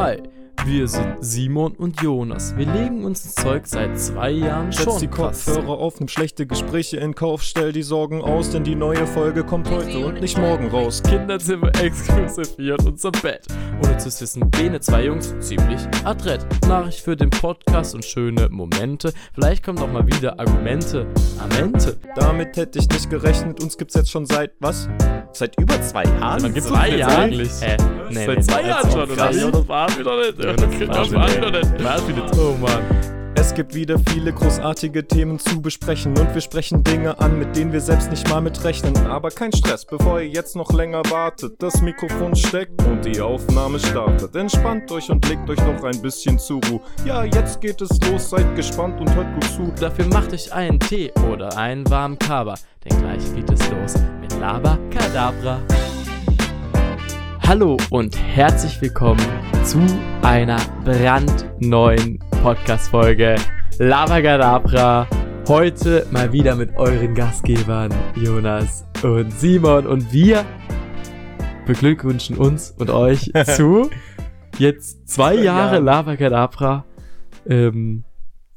Hi, wir sind Simon und Jonas. Wir legen uns ins Zeug seit zwei Jahren Setz schon. die. Kopfhörer auf, nimm schlechte Gespräche in Kauf, stell die Sorgen aus, denn die neue Folge kommt heute und nicht morgen raus. Kinderzimmer exklusiv hier in unser Bett. Ohne zu wissen, bene zwei Jungs ziemlich adrett. Nachricht für den Podcast und schöne Momente. Vielleicht kommen auch mal wieder Argumente. Amente. Damit hätte ich nicht gerechnet, uns gibt's jetzt schon seit, was? Seit über zwei Jahren? Gibt's zwei uns jetzt Jahre? eigentlich? Hä? Nee, Seit nee, zwei nee, Jahren schon, oder? Ja, das war wieder nicht. Ja, Das das geht war das wieder nicht. wieder nicht. Oh Mann. Es gibt wieder viele großartige Themen zu besprechen und wir sprechen Dinge an, mit denen wir selbst nicht mal mitrechnen. Aber kein Stress, bevor ihr jetzt noch länger wartet. Das Mikrofon steckt und die Aufnahme startet. Entspannt euch und legt euch noch ein bisschen zur Ruhe. Ja, jetzt geht es los, seid gespannt und hört gut zu. Dafür macht euch einen Tee oder einen warmen Kaba, denn gleich geht es los mit Laba Kadabra. Hallo und herzlich willkommen zu einer brandneuen Podcast-Folge Laba Kadabra. Heute mal wieder mit euren Gastgebern Jonas und Simon und wir beglückwünschen uns und euch zu jetzt zwei Jahre Ja. Lava Kadabra ähm,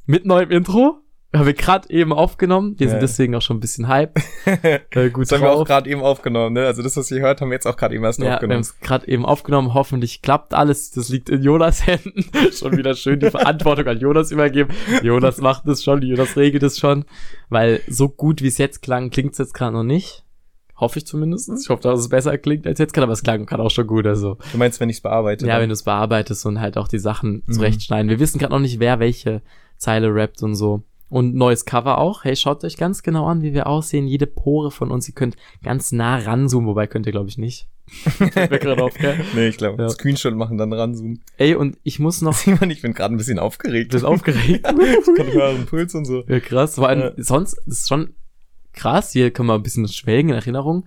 mit neuem Intro. Haben wir gerade eben aufgenommen. Wir sind Ja. deswegen auch schon ein bisschen hype. Äh, gut Das haben wir auch drauf. gerade eben aufgenommen, ne? Also das, was ihr hört, haben wir jetzt auch gerade eben erst Ja, wir haben aufgenommen. es gerade eben aufgenommen. Hoffentlich klappt alles. Das liegt in Jonas Händen. schon wieder schön die Verantwortung an Jonas übergeben. Jonas macht es schon, Jonas regelt es schon. Weil so gut wie es jetzt klang, klingt es jetzt gerade noch nicht. Hoffe ich zumindest. Ich hoffe, dass es besser klingt als jetzt kann, aber es klang kann auch schon gut. Also Du meinst, wenn ich es bearbeite? Ja, dann? wenn du es bearbeitest und halt auch die Sachen Mhm. zurechtschneiden. Wir wissen gerade noch nicht, wer welche Zeile rappt und so. Und neues Cover auch. Hey, schaut euch ganz genau an, wie wir aussehen. Jede Pore von uns. Ihr könnt ganz nah ranzoomen, wobei könnt ihr, glaube ich, nicht. Mir gerade auf, gell? Nee, ich glaube, Ja. Screenshot machen, dann ranzoomen. Ey, und ich muss noch. Simon, ich bin gerade ein bisschen Du aufgeregt. bist aufgeregt. Ich kann hören, Puls und so. ja, krass. Vor allem, Ja. sonst ist schon krass. Hier können wir ein bisschen schwelgen in Erinnerung.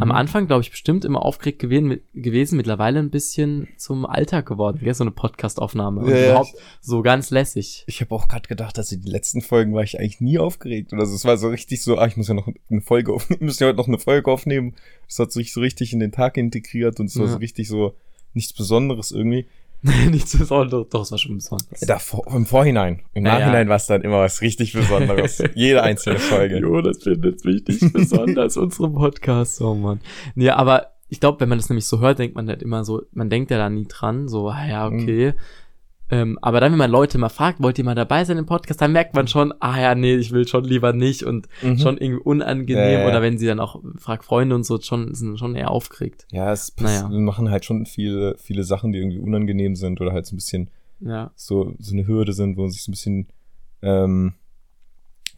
Am Mhm. Anfang, glaube ich, bestimmt immer aufgeregt gewesen, gewesen, mittlerweile ein bisschen zum Alltag geworden. Gell? So eine Podcast-Aufnahme. Ja, ja. überhaupt so ganz lässig. Ich habe auch gerade gedacht, dass in den letzten Folgen war ich eigentlich nie aufgeregt. Oder so. Es war so richtig so, ah, ich muss ja noch eine Folge aufnehmen, müssen ja heute noch eine Folge aufnehmen. Das hat sich so richtig in den Tag integriert und es war Ja. so richtig so nichts Besonderes irgendwie. Nichts Besonderes. Doch, es war schon besonders. Davor, Im Vorhinein. Im Ja, Nachhinein war es dann immer was richtig Besonderes. Jede einzelne Folge. Jo, das findet es wichtig, besonders unsere Podcast. Oh Mann. Nee, aber ich glaube, wenn man das nämlich so hört, denkt man halt immer so, man denkt ja da nie dran, so, ah ja, okay. Ähm, aber dann, wenn man Leute mal fragt, wollt ihr mal dabei sein im Podcast, dann merkt man schon, ah ja, nee, ich will schon lieber nicht und Mhm. schon irgendwie unangenehm. Ja, ja. Oder wenn sie dann auch fragt Freunde und so, schon, sind schon eher aufgeregt. Ja, es Naja. wir machen halt schon viele, viele Sachen, die irgendwie unangenehm sind oder halt so ein bisschen Ja. so, so eine Hürde sind, wo man sich so ein bisschen ähm,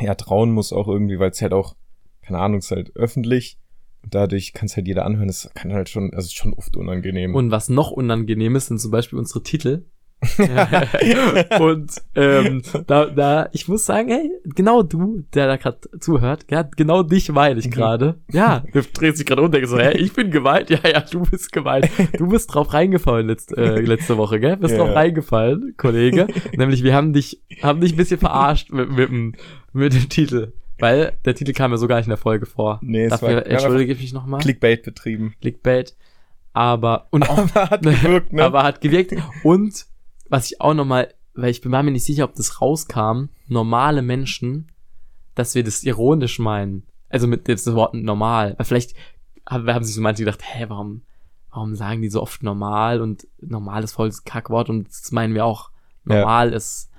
ja, trauen muss auch irgendwie, weil es halt auch, keine Ahnung, es ist halt öffentlich und dadurch kann es halt jeder anhören. Das kann halt schon, also es ist schon oft unangenehm. Und was noch unangenehm ist, sind zum Beispiel unsere Titel. und ähm, da, da, ich muss sagen, hey, genau du, der da gerade zuhört, ja, genau dich meine ich Mhm. gerade. Ja, du drehst dich gerade um und denkst so, hä, ich bin gemeint, ja, ja, du bist gemeint. Du bist drauf reingefallen letzte, äh, letzte Woche, gell? Bist Ja, drauf reingefallen, Kollege. Nämlich, wir haben dich, haben dich ein bisschen verarscht mit, mit, dem- mit dem Titel. Weil der Titel kam ja so gar nicht in der Folge vor. Nee, es Dafür war- entschuldige ich mich nochmal. Clickbait betrieben. Clickbait. Aber, und auch Aber hat gewirkt, ne? aber hat gewirkt. Und was ich auch nochmal, weil ich bin mir nicht sicher, ob das rauskam, normale Menschen, dass wir das ironisch meinen. Also mit dem Wort normal. Weil vielleicht haben, haben sich so manche gedacht, hä, warum, warum sagen die so oft normal und normal ist voll das Kackwort und das meinen wir auch. Ja. Normal ist,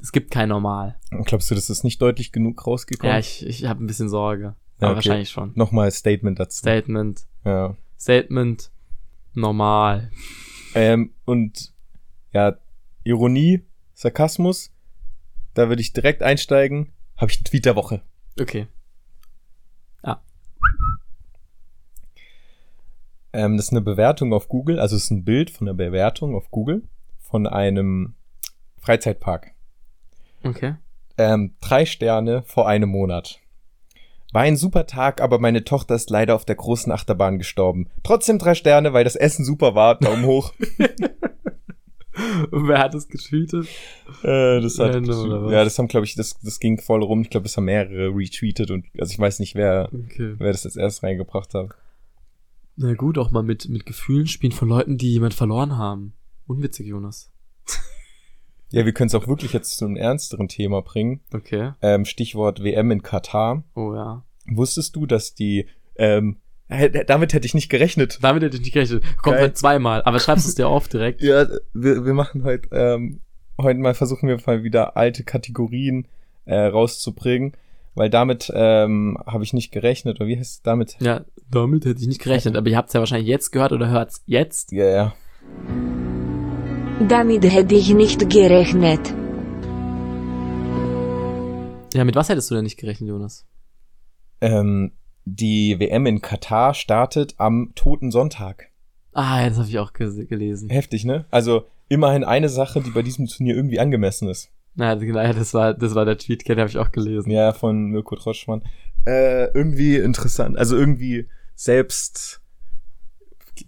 es gibt kein Normal. Glaubst du, das ist nicht deutlich genug rausgekommen? Ja, ich, ich habe ein bisschen Sorge. Ja, okay. wahrscheinlich schon. Nochmal Statement dazu. Statement, ja. Statement, normal. Ähm, und ja, Ironie, Sarkasmus, da würde ich direkt einsteigen. Habe ich einen Tweet der Woche. Okay. Ähm, das ist eine Bewertung auf Google, also es ist ein Bild von einer Bewertung auf Google von einem Freizeitpark. Okay. Ähm, drei Sterne vor einem Monat. War ein super Tag, aber meine Tochter ist leider auf der großen Achterbahn gestorben. Trotzdem drei Sterne, weil das Essen super war. Daumen hoch. Und wer hat es getweetet? Äh, das hat, Random ja, das haben, glaube ich, das, das ging voll rum. Ich glaube, das haben mehrere retweetet und also ich weiß nicht, wer, Okay. wer das jetzt erst reingebracht hat. Na gut, auch mal mit, mit Gefühlen spielen von Leuten, die jemand verloren haben. unwitzig, Jonas. Ja, wir können es auch wirklich jetzt zu einem ernsteren Thema bringen. Okay. Ähm, Stichwort WM in Katar. Oh ja. Wusstest du, dass die, ähm, damit hätte ich nicht gerechnet. Damit hätte ich nicht gerechnet. Kommt Geil. halt zweimal, aber schreibst es dir auf direkt. Ja, wir, wir machen heute, ähm, heute mal versuchen wir mal wieder alte Kategorien äh, rauszubringen, weil damit ähm, habe ich nicht gerechnet. Oder wie heißt es damit? Ja, damit hätte ich nicht gerechnet, aber ihr habt es ja wahrscheinlich jetzt gehört oder hört's jetzt. Ja, ja. Damit hätte ich nicht gerechnet. Ja, mit was hättest du denn nicht gerechnet, Jonas? Ähm, die WM in Katar startet am Toten Sonntag. Ah, das habe ich auch gelesen. Heftig, ne? Also immerhin eine Sache, die bei diesem Turnier irgendwie angemessen ist. Naja, genau, ja, das war, das war der Tweet, den habe ich auch gelesen. Ja, von Mirko Troschmann. Äh, irgendwie interessant. Also irgendwie selbst.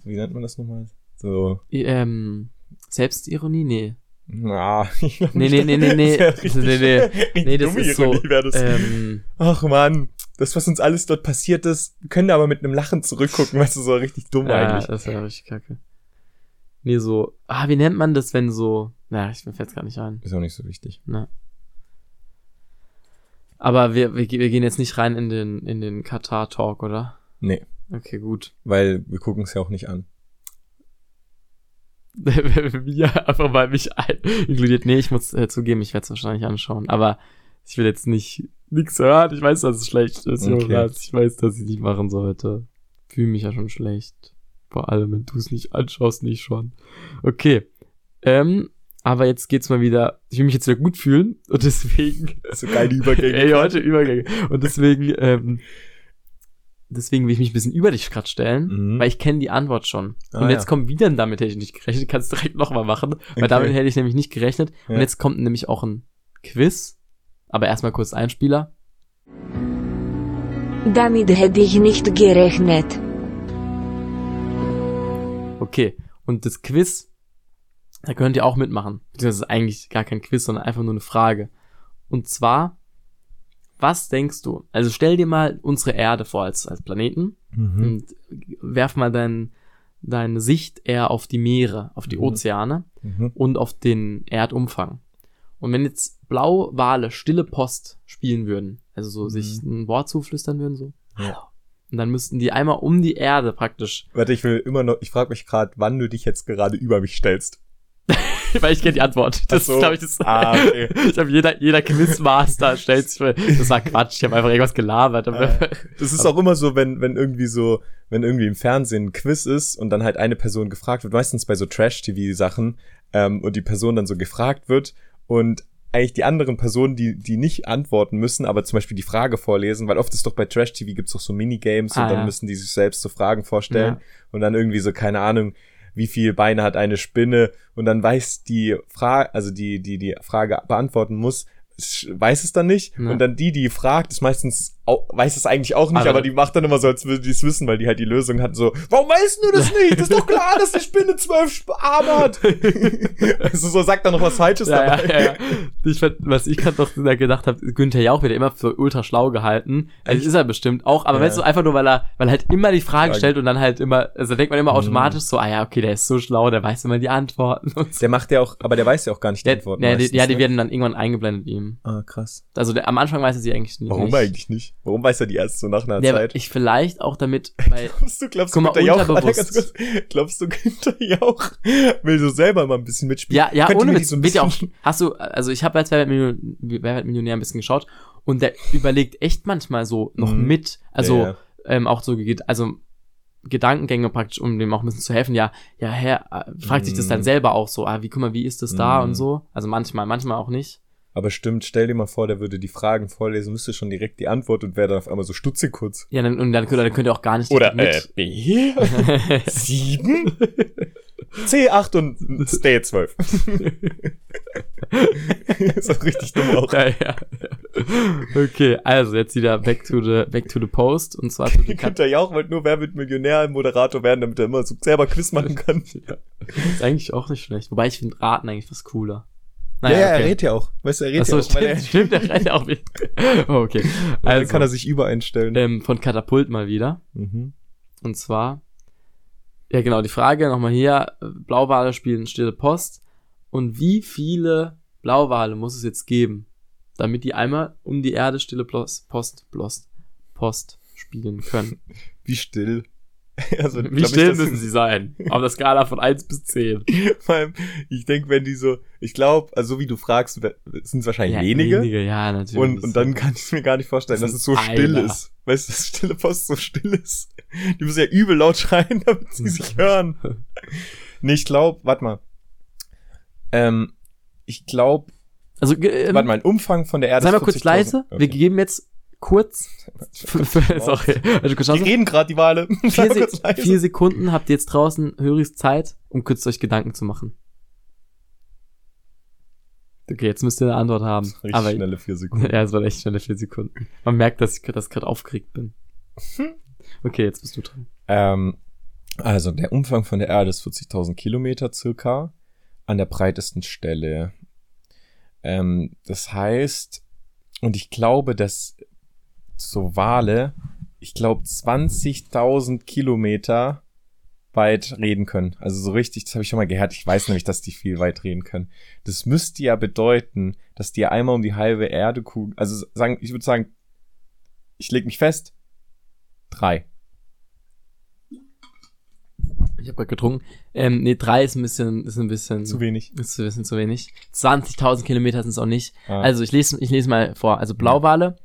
Wie nennt man das nochmal? So. Ähm, Selbstironie? Nee. Na, ich Nee, nicht, nee, nee, nee, nee. Nee, nee. richtig Nee, das ist so, ähm, Ach man, das, was uns alles dort passiert ist, können aber mit einem Lachen zurückgucken, weißt du, so richtig dumm ja, eigentlich. das wäre richtig kacke. Nee, so, ah, wie nennt man das, wenn so, naja, ich mir fällt's gar nicht ein. Ist auch nicht so wichtig. Ne. Aber wir, wir, wir gehen jetzt nicht rein in den, in den Katar-Talk, oder? Nee, Okay, gut. weil wir gucken es ja auch nicht an. wir einfach mal mich ein inkludiert. Nee, ich muss äh, zugeben, ich werde es wahrscheinlich anschauen. Aber ich will jetzt nicht nichts hören. Ich weiß, dass es schlecht ist, Okay. Jonas. Ich weiß, dass ich nicht machen sollte. Fühle mich ja schon schlecht. Vor allem, wenn du es nicht anschaust, nicht schon. Okay. Ähm, aber jetzt geht's mal wieder. Ich will mich jetzt wieder gut fühlen und deswegen. So geile Übergänge. Ey, heute Übergänge. Und deswegen, ähm, deswegen will ich mich ein bisschen über dich grad stellen, Mhm. weil ich kenne die Antwort schon. Ah, und jetzt ja. kommt wieder ein damit hätte ich nicht gerechnet. Kannst direkt nochmal machen, weil Okay. damit hätte ich nämlich nicht gerechnet. Und Ja. jetzt kommt nämlich auch ein Quiz. Aber erstmal kurz Einspieler. Damit hätte ich nicht gerechnet. Okay. Und das Quiz, da könnt ihr auch mitmachen. Beziehungsweise ist eigentlich gar kein Quiz, sondern einfach nur eine Frage. Und zwar, was denkst du? Also stell dir mal unsere Erde vor als, als Planeten Mhm. und werf mal dein, deine Sicht eher auf die Meere, auf die Mhm. Ozeane Mhm. und auf den Erdumfang. Und wenn jetzt Blauwale stille Post spielen würden, also so Mhm. sich ein Wort zuflüstern würden, so, Ja. und dann müssten die einmal um die Erde praktisch, Warte, ich will immer noch, ich frage mich gerade, wann du dich jetzt gerade über mich stellst. weil ich kenne die Antwort. Das so. glaube ich, das. Ah, okay. ich habe jeder, jeder Quizmaster stellt sich, das war Quatsch, ich habe einfach irgendwas gelabert. Aber, Das ist auch immer so, wenn, wenn irgendwie so, wenn irgendwie im Fernsehen ein Quiz ist und dann halt eine Person gefragt wird, meistens bei so Trash-TV-Sachen, ähm, und die Person dann so gefragt wird und eigentlich die anderen Personen, die, die nicht antworten müssen, aber zum Beispiel die Frage vorlesen, weil oft ist doch bei Trash-TV gibt's doch so Minigames Ah, und dann ja. müssen die sich selbst so Fragen vorstellen Ja. und dann irgendwie so, keine Ahnung, wie viel Beine hat eine Spinne und dann weiß die Frage, also die, die die Frage beantworten muss, weiß es dann nicht Ja. und dann die, die fragt, ist meistens auch, weiß es eigentlich auch nicht, Aber- aber, die macht dann immer so, als würde die es wissen, weil die halt die Lösung hat, so, warum weißt du das nicht? Das ist doch klar, dass die Spinne zwölf Arme hat. also so sagt er noch was Falsches ja, ja, dabei. ja, ja. Ich fand, was ich gerade noch gedacht habe, Günther Jauch wird ja immer für ultra schlau gehalten. Also Echt? ist er bestimmt auch, aber Ja. weißt du, einfach nur, weil er, weil er halt immer die Fragen Fragen. stellt und dann halt immer, also denkt man immer Mhm. automatisch so, ah ja, okay, der ist so schlau, der weiß immer die Antworten so. Der macht ja auch, aber der weiß ja auch gar nicht die Der, Antworten. ja, die, meistens, ja, die ne? werden dann irgendwann eingeblendet ihm. Ah, krass. Also der, am Anfang weiß er sie eigentlich nicht. Warum eigentlich nicht? Warum weiß er die erst so nach einer Der, Zeit? ich vielleicht auch damit, weil, Glaubst du, glaubst du, Günther Jauch, ganz kurz. glaubst du, Günther Jauch will so selber mal ein bisschen mitspielen? ja, ja, Könnt ohne Witz, so ein wird ja auch, bisschen- hast du, also ich habe jetzt Wer wird Millionär, ein bisschen geschaut und der überlegt echt manchmal so noch Mhm. mit, also, Ja, ja. ähm, auch so, geht- also, Gedankengänge praktisch, um dem auch ein bisschen zu helfen. Ja, ja, Herr, äh, fragt sich das dann Mhm. selber auch so, ah, wie, guck mal, wie ist das da Mhm. und so. Also manchmal, manchmal auch nicht. Aber stimmt, stell dir mal vor, der würde die Fragen vorlesen, müsste schon direkt die Antwort und wäre dann auf einmal so stutzig kurz. Ja, dann, und dann, könnt- dann könnt ihr auch gar nicht Oder, äh. B? Sieben? C8 und D12. ist auch richtig dumm auch. ja, ja. Okay, also jetzt wieder back to the, back to the post und zwar zu den Kat Günther Jauch wollte nur Wer wird Millionär Moderator werden, damit er immer so selber Quiz machen kann. ist eigentlich auch nicht schlecht. Wobei ich finde Raten eigentlich was cooler. Ja, ja, er okay. redet ja auch. Weißt du, er redet Achso, ja auch, weil er, stimmt, stimmt, der rennt ja auch wieder. Oh, okay. dann Also, kann er sich übereinstellen. ähm, von Katapult mal wieder. mhm. Und zwar, Ja, genau, die Frage nochmal hier, Blauwale spielen stille Post. Und wie viele Blauwale muss es jetzt geben, damit die einmal um die Erde stille Post, Post, Post, Post spielen können? Wie still. Also, Wie ich, still das müssen sie sein? Auf der Skala von 1 bis 10. Vor allem, ich denke, wenn die so, ich glaube, also so wie du fragst, sind es wahrscheinlich wenige. Wenige, ja, natürlich. Und, und dann kann ich mir gar nicht vorstellen, Das dass es so still einer. ist. Weißt du, dass stille Post so still ist. Die müssen ja übel laut schreien, damit sie sich hören. Nee, ich glaube, warte mal. Ähm, ich glaube, Also, ähm, warte mal, ein Umfang von der Erde sei mal kurz 40.000. leise. Wir Okay. geben jetzt kurz. Sorry. Also, kurz Die reden gerade, die Wale. Vier, Se vier Sekunden habt ihr jetzt draußen höchst Zeit, um kurz euch Gedanken zu machen. Okay, jetzt müsst ihr eine Antwort haben. Richtig Aber schnelle vier Sekunden. ja, es war echt schnelle vier Sekunden. Man merkt, dass ich das gerade aufgeregt bin. Okay, jetzt bist du dran. Ähm, also der Umfang von der Erde ist 40.000 Kilometer circa an der breitesten Stelle. Ähm, das heißt, und ich glaube, dass so Wale, ich glaube 20.000 Kilometer weit reden können. Also so richtig, das habe ich schon mal gehört. Ich weiß nämlich, dass die viel weit reden können. Das müsste ja bedeuten, dass die einmal um die halbe Erde kugeln. Also sagen, ich würde sagen, ich leg mich fest. Drei. Ich habe gerade getrunken. Ähm, nee, drei ist ein bisschen, ist ein bisschen, Zu wenig. ist ein bisschen zu wenig. 20.000 Kilometer sind es auch nicht. Ah. Also ich lese, ich lese mal vor. Also Blauwale.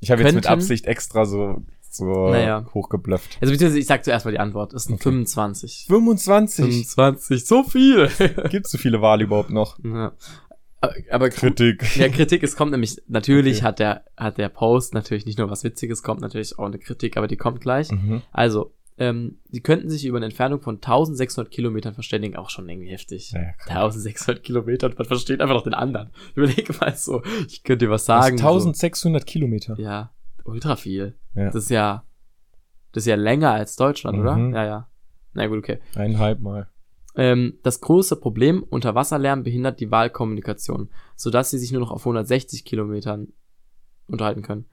Ich habe jetzt mit Absicht extra so, so Naja. hochgeblufft. Also beziehungsweise ich sag zuerst mal die Antwort. Es sind Okay. 25. 25. 25, so viel. Gibt es so viele Wale überhaupt noch? ja. Aber, aber Kritik. Ja, Kritik, es kommt nämlich, natürlich Okay. hat der, hat der Post natürlich nicht nur was Witziges, kommt natürlich auch eine Kritik, aber die kommt gleich. Mhm. Also, ähm, die könnten sich über eine Entfernung von 1600 Kilometern verständigen, auch schon irgendwie heftig. Ja, ja, krank. 1600 Kilometer und man versteht einfach noch den anderen. Überlege mal so, ich könnte dir was Das sagen. ist 1600 Kilometer. So. Ja, ultra viel. Ja. Das ist ja, das ist ja länger als Deutschland, oder? Mhm. Ja, ja. Na gut, okay. Eineinhalb Mal. Ähm, das große Problem, Unterwasserlärm behindert die Wahlkommunikation, sodass sie sich nur noch auf 160 Kilometern unterhalten können.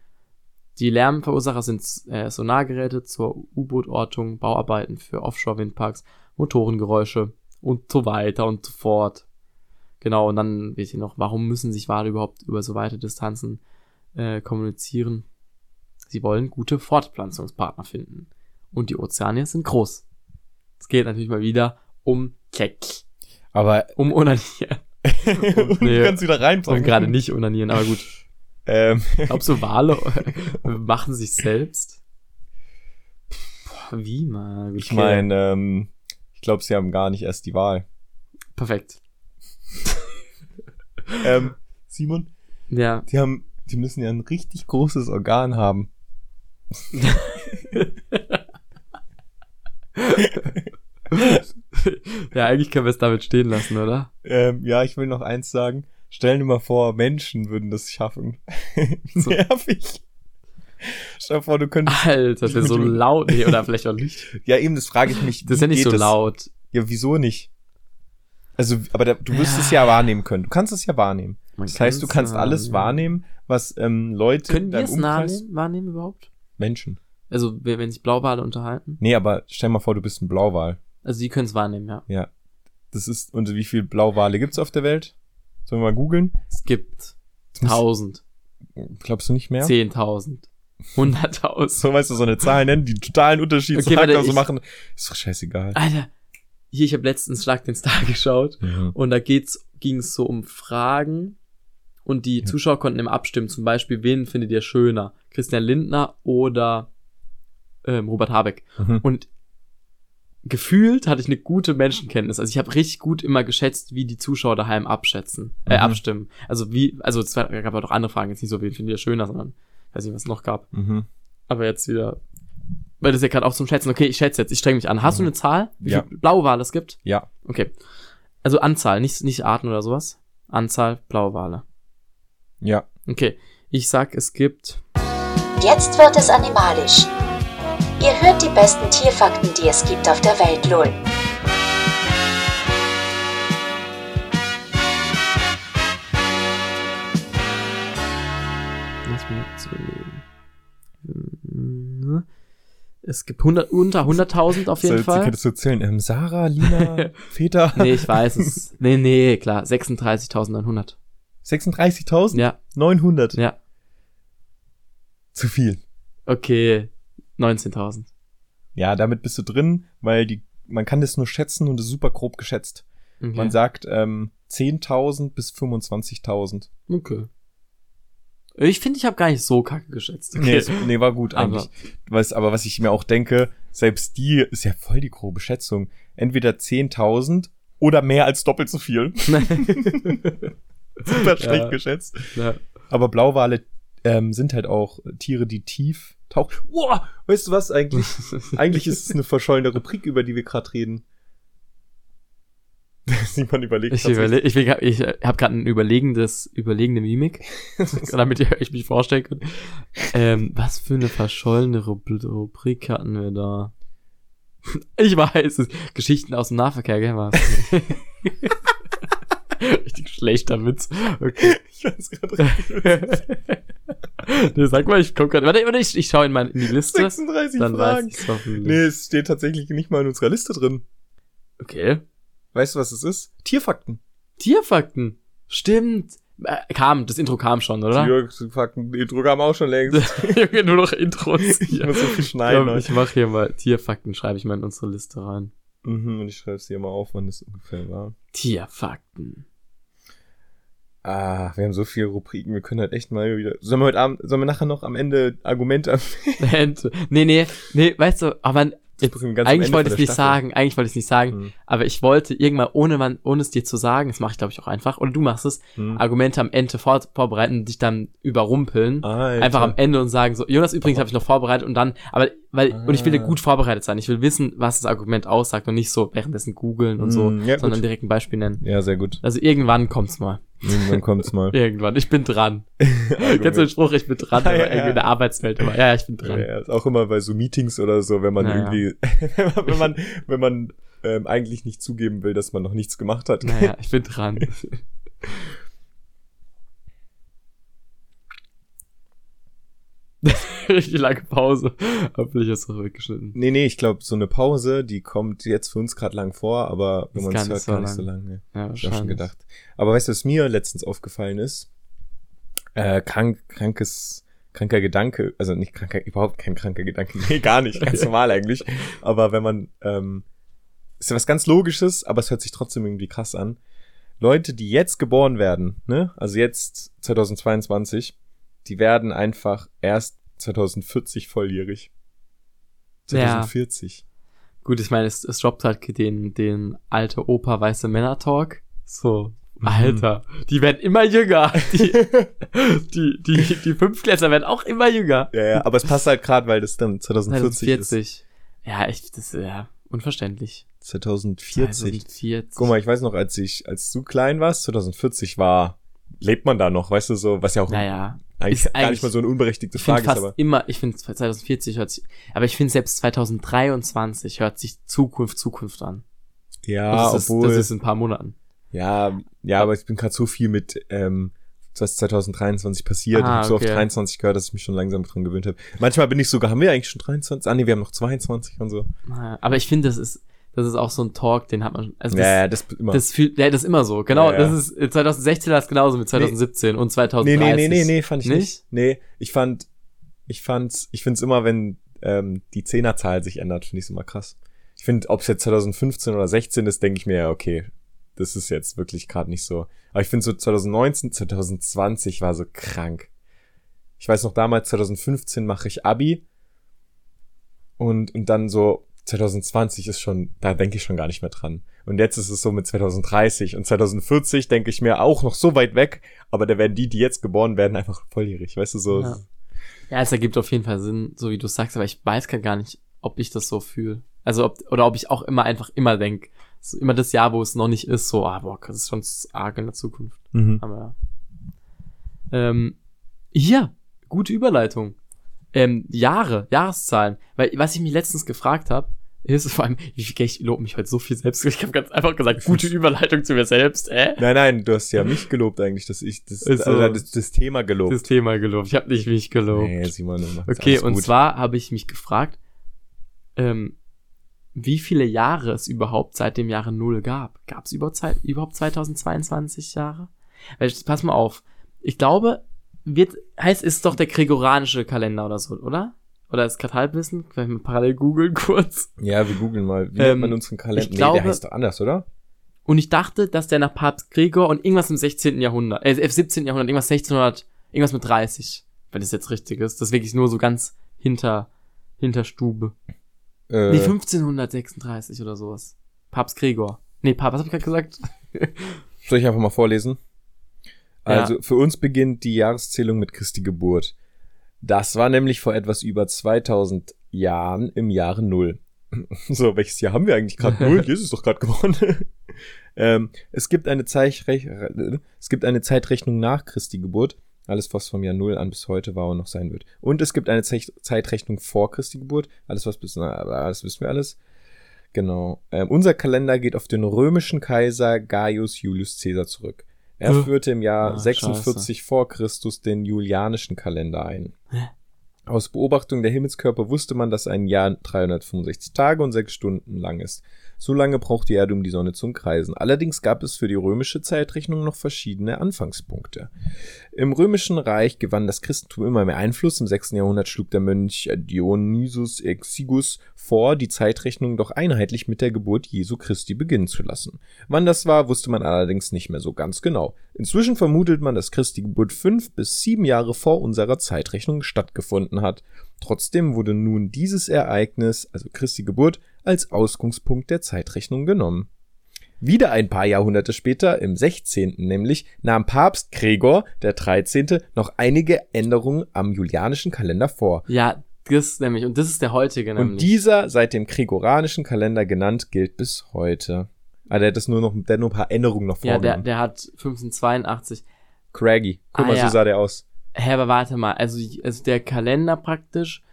Die Lärmverursacher sind äh, Sonargeräte zur U-Boot-Ortung, Bauarbeiten für Offshore-Windparks, Motorengeräusche und so weiter und so fort. Genau, und dann wisst ihr noch, warum müssen sich Wale überhaupt über so weite Distanzen äh, kommunizieren? Sie wollen gute Fortpflanzungspartner finden. Und die Ozeane sind groß. Es geht natürlich mal wieder um Keck. Aber Um Onanieren. und nee. du kannst wieder Um reinbringen. gerade nicht Onanieren, aber gut. Ähm, Glaubst du, Wale machen sich selbst? Boah, wie, man? ich meine, ähm, ich glaube, sie haben gar nicht erst die Wahl. Perfekt. Ähm, Simon, Ja. die haben, die müssen ja ein richtig großes Organ haben. ja, eigentlich können wir es damit stehen lassen, oder? Ähm, ja, ich will noch eins sagen. Stell dir mal vor, Menschen würden das schaffen. So. Nervig. Stell dir vor, du könntest. Alter, das ist so laut. Nee, oder vielleicht auch nicht. Ja, eben, das frage ich mich. Das ist ja nicht so laut. Ja, wieso nicht? Also, aber da, du wirst es ja wahrnehmen können. Du kannst es ja wahrnehmen. Man Das heißt, du kann's kannst alles wahrnehmen, was ähm, Leute Können wir es wahrnehmen, wahrnehmen überhaupt? Menschen. Also, wenn wenn sich Blauwale unterhalten? Nee, aber stell mal vor, du bist ein Blauwal. Also, die können es wahrnehmen, ja. Ja. Das ist, und wie viele Blauwale gibt's auf der Welt? Sollen wir mal googeln? Es gibt 1000, Glaubst du nicht mehr? 10.000, 100.000. So, weißt du, so eine Zahl nennen, die totalen Unterschied Okay, warte, so ich- machen. Ist doch scheißegal. Alter, hier, ich habe letztens Schlag den Star geschaut Mhm. und da geht's, ging's so um Fragen und die Ja. Zuschauer konnten immer abstimmen. Zum Beispiel, wen findet ihr schöner? Christian Lindner oder ähm, Robert Habeck? Mhm. Und gefühlt hatte ich eine gute Menschenkenntnis. Also ich habe richtig gut immer geschätzt, wie die Zuschauer daheim abschätzen, äh, Mhm. abstimmen. Also wie, also es war- gab auch noch andere Fragen, jetzt nicht so, wen findet ihr schöner, sondern weiß nicht, was es noch gab. Mhm. Aber jetzt wieder, weil das ja gerade auch zum Schätzen. Okay, ich schätze jetzt, ich streng mich an. Hast du Mhm. eine Zahl, wie Ja. viele blaue Wale es gibt? Ja. Okay. Also Anzahl, nicht, nicht Arten oder sowas. Anzahl blaue Wale. Ja. Okay. Ich sag, es gibt. Jetzt wird es animalisch. Ihr hört die besten Tierfakten, die es gibt auf der Welt, lol. Lass mich überlegen. Hm, Es gibt 100, unter 100.000 auf jeden So, Fall. Könntest du zählen? Ähm, Sarah, Lina, Peter? Nee, ich weiß es. Nee, nee, klar. 36.900. 36.900? Ja, 900. ja. Zu viel. Okay. 19.000. Ja, damit bist du drin, weil die, man kann das nur schätzen und ist super grob geschätzt. Okay. Man sagt ähm, 10.000 bis 25.000. okay. Ich finde, ich habe gar nicht so kacke geschätzt. Nee, es- nee, war gut Aber- eigentlich. Was, aber was ich mir auch denke, selbst die ist ja voll die grobe Schätzung. Entweder 10.000 oder mehr als doppelt so viel. Super schlecht Ja. geschätzt. ja. Aber Blauwale ähm, sind halt auch Tiere, die tief tauchen. Wow, weißt du was eigentlich? eigentlich ist es eine verschollene Rubrik, über die wir gerade reden. Simon überlegt Ich, überle ich, ich habe gerade ein überlegendes, überlegende Mimik, damit ihr euch mich vorstellen könnt. Ähm, was für eine verschollene Rub Rubrik hatten wir da? Ich weiß es. Geschichten aus dem Nahverkehr, gell? Richtig schlechter Witz. Okay. Ich fand's gerade richtig nee, sag mal, ich komm grad, warte, warte, ich, ich schaue in, mein, in die Liste. 36 Dann weiß Fragen. Nee, es steht tatsächlich nicht mal in unserer Liste drin. Okay. Weißt du, was es ist? Tierfakten. Tierfakten. Stimmt. Äh, kam, das Intro kam schon, oder? Tierfakten, Drucker haben auch schon längst. Junge, nur noch Intros. ich muss so viel Ich, schneiden. glaub, heute. ich mache hier mal Tierfakten, schreibe ich mal in unsere Liste rein. Mhm, und ich schreibe es dir mal auf, wann das ungefähr war. Tierfakten. Ah, wir haben so viele Rubriken, wir können halt echt mal wieder. Sollen wir heute Abend, sollen wir nachher noch am Ende Argumente Ente. nee, nee, nee, weißt du, aber jetzt, bringen ganz eigentlich wollte ich es nicht sagen, eigentlich wollte ich es nicht sagen, Hm, aber ich wollte irgendwann, ohne, man, ohne es dir zu sagen, das mache ich glaube ich auch einfach, oder du machst es, hm. Argumente am Ende vor, vorbereiten und dich dann überrumpeln. Alter. Einfach am Ende und sagen so, Jonas, übrigens habe ich noch vorbereitet und dann, aber, weil, und ich will Ah. gut vorbereitet sein. Ich will wissen, was das Argument aussagt und nicht so währenddessen googeln und so, Hm, ja, sondern gut. direkt ein Beispiel nennen. Ja, sehr gut. Also irgendwann kommt's mal. Irgendwann kommt's mal. Irgendwann. Ich bin dran. Kennst du den Spruch, ich bin dran, Ja, ja, irgendwie in der Arbeitswelt immer. Ja, ja, ich bin dran. Ja, ist auch immer bei so Meetings oder so, wenn man Naja. irgendwie, wenn man, wenn man ähm, eigentlich nicht zugeben will, dass man noch nichts gemacht hat. Naja, ich bin dran. Richtig lange Pause. Hoffentlich ist es weggeschnitten. Nee, nee, ich glaube, so eine Pause, die kommt jetzt für uns gerade lang vor, aber wenn man es hört, so gar nicht so lang. lang. Ne. Ja, Hab ich schon gedacht. Aber weißt du, was mir letztens aufgefallen ist? Äh, krank, krankes, kranker Gedanke, also nicht kranker, überhaupt kein kranker Gedanke, nee, gar nicht, ganz normal eigentlich. Aber wenn man, ähm, ist ja was ganz Logisches, aber es hört sich trotzdem irgendwie krass an. Leute, die jetzt geboren werden, ne, also jetzt 2022, die werden einfach erst 2040 volljährig. Ja. 2040. Gut, ich meine, es, es droppt halt den, den alte Opa weiße Männer Talk. So, Mhm. Alter, die werden immer jünger. Die, die, die, die Fünftklässler werden auch immer jünger. Ja, ja, aber es passt halt gerade, weil das dann 2040 ist. 2040. Ja, ich, das ist ja unverständlich. 2040. 2040. Guck mal, ich weiß noch, als ich, als du klein warst, 2040 war, lebt man da noch, weißt du so, was ja auch Naja, eigentlich ist gar nicht eigentlich- mal so eine unberechtigte Frage ist, aber immer, ich finde 2040 hört sich, aber ich finde selbst 2023 hört sich Zukunft, Zukunft an. ja, das, obwohl, ist, das ist in ein paar Monaten. ja, ja, aber ich bin gerade so viel mit, ähm, was 2023 passiert, Ah, ich habe so okay. auf 23 gehört, dass ich mich schon langsam dran gewöhnt habe. Manchmal bin ich sogar, haben wir eigentlich schon 23? Ah nee, wir haben noch 22 und so. Naja, Aber ich finde, das ist, das ist auch so ein Talk, den hat man, also das, ja, das immer. das fühlt, ja, das ist immer so. Genau, Ja, ja. das ist, 2016 war es genauso mit 2017 und 2030. Nee, nee, nee, nee, nee, fand ich nicht. Nicht? Nee, ich fand, ich fand's, ich find's immer, wenn ähm, die Zehnerzahl sich ändert, finde ich immer krass. Ich finde, ob es jetzt 2015 oder 16 ist, denke ich mir ja, okay, das ist jetzt wirklich gerade nicht so. Aber ich finde so 2019, 2020 war so krank. Ich weiß noch damals, 2015 mache ich Abi und, und dann so 2020 ist schon, da denke ich schon gar nicht mehr dran. Und jetzt ist es so mit 2030 und 2040 denke ich mir auch noch so weit weg, aber da werden die, die jetzt geboren werden, einfach volljährig, weißt du, so. Ja. Ja, es ergibt auf jeden Fall Sinn, so wie du sagst, aber ich weiß gar nicht, ob ich das so fühle. Also ob, oder ob ich auch immer einfach immer denk, so immer das Jahr, wo es noch nicht ist, so, ah, boah, das ist schon arg in der Zukunft. Mhm. Aber ja. Ähm, hier, gute Überleitung. Ähm, Jahre, Jahreszahlen. Weil, was ich mich letztens gefragt habe, ist vor allem, wie viel ich lobe mich heute so viel selbst. Ich habe ganz einfach gesagt, gute Überleitung zu mir selbst, äh? Nein, nein, du hast ja mich gelobt eigentlich, dass ich das, Ist so. also das, das Thema gelobt. Das Thema gelobt. Ich habe nicht mich gelobt. Nee, Simon, Okay, und gut. zwar habe ich mich gefragt, ähm, wie viele Jahre es überhaupt seit dem Jahre Null gab. Gab es überhaupt, überhaupt 2022 Jahre? Weil, pass mal auf. Ich glaube, wird, heißt, ist doch der gregorianische Kalender oder so, oder? Oder ist gerade Halbwissen? Vielleicht mal parallel googeln kurz. Ja, wir googeln mal. Wie Ähm, nennt man unseren Kalender? ich nee, glaube- der heißt doch anders, oder? Und ich dachte, dass der nach Papst Gregor und irgendwas im 16. Jahrhundert, äh, im 17. Jahrhundert, irgendwas 1600, irgendwas mit 30, wenn das jetzt richtig ist. Das ist wirklich nur so ganz hinter, hinter Stube. Äh, Nee, 1536 oder sowas. Papst Gregor. Nee, Papst, was hab ich gerade gesagt? Soll ich einfach mal vorlesen? Ja. Also, für uns beginnt die Jahreszählung mit Christi Geburt. Das war nämlich vor etwas über 2000 Jahren im Jahre Null. So, welches Jahr haben wir eigentlich gerade? Null? Jesus ist doch gerade geworden. ähm, es, gibt eine es gibt eine Zeitrechnung nach Christi Geburt. Alles, was vom Jahr Null an bis heute war und noch sein wird. Und es gibt eine Zeich Zeitrechnung vor Christi Geburt. Alles, was bis, na, alles wissen wir alles. Genau. Ähm, unser Kalender geht auf den römischen Kaiser Gaius Julius Caesar zurück. Er Äh. führte im Jahr Ah, 46 vor Christus den julianischen Kalender ein. Hä? Aus Beobachtung der Himmelskörper wusste man, dass ein Jahr 365 Tage und 6 Stunden lang ist. So lange braucht die Erde um die Sonne zum Kreisen. Allerdings gab es für die römische Zeitrechnung noch verschiedene Anfangspunkte. Im römischen Reich gewann das Christentum immer mehr Einfluss. Im 6. Jahrhundert schlug der Mönch Dionysus Exigus vor, die Zeitrechnung doch einheitlich mit der Geburt Jesu Christi beginnen zu lassen. Wann das war, wusste man allerdings nicht mehr so ganz genau. Inzwischen vermutet man, dass Christi Geburt fünf bis sieben Jahre vor unserer Zeitrechnung stattgefunden hat. Trotzdem wurde nun dieses Ereignis, also Christi Geburt, als Ausgangspunkt der Zeitrechnung genommen. Wieder ein paar Jahrhunderte später, im 16. nämlich, nahm Papst Gregor der 13. noch einige Änderungen am julianischen Kalender vor. Ja, das nämlich. Und das ist der heutige nämlich. Und dieser, seit dem gregoranischen Kalender genannt, gilt bis heute. Ah, der hat das nur noch, der hat nur ein paar Änderungen noch ja, der, vorgenommen. der hat 1582. Craggy. Guck Ah, mal, ja. so sah der aus. Hä, aber warte mal. Also, also der Kalender praktisch,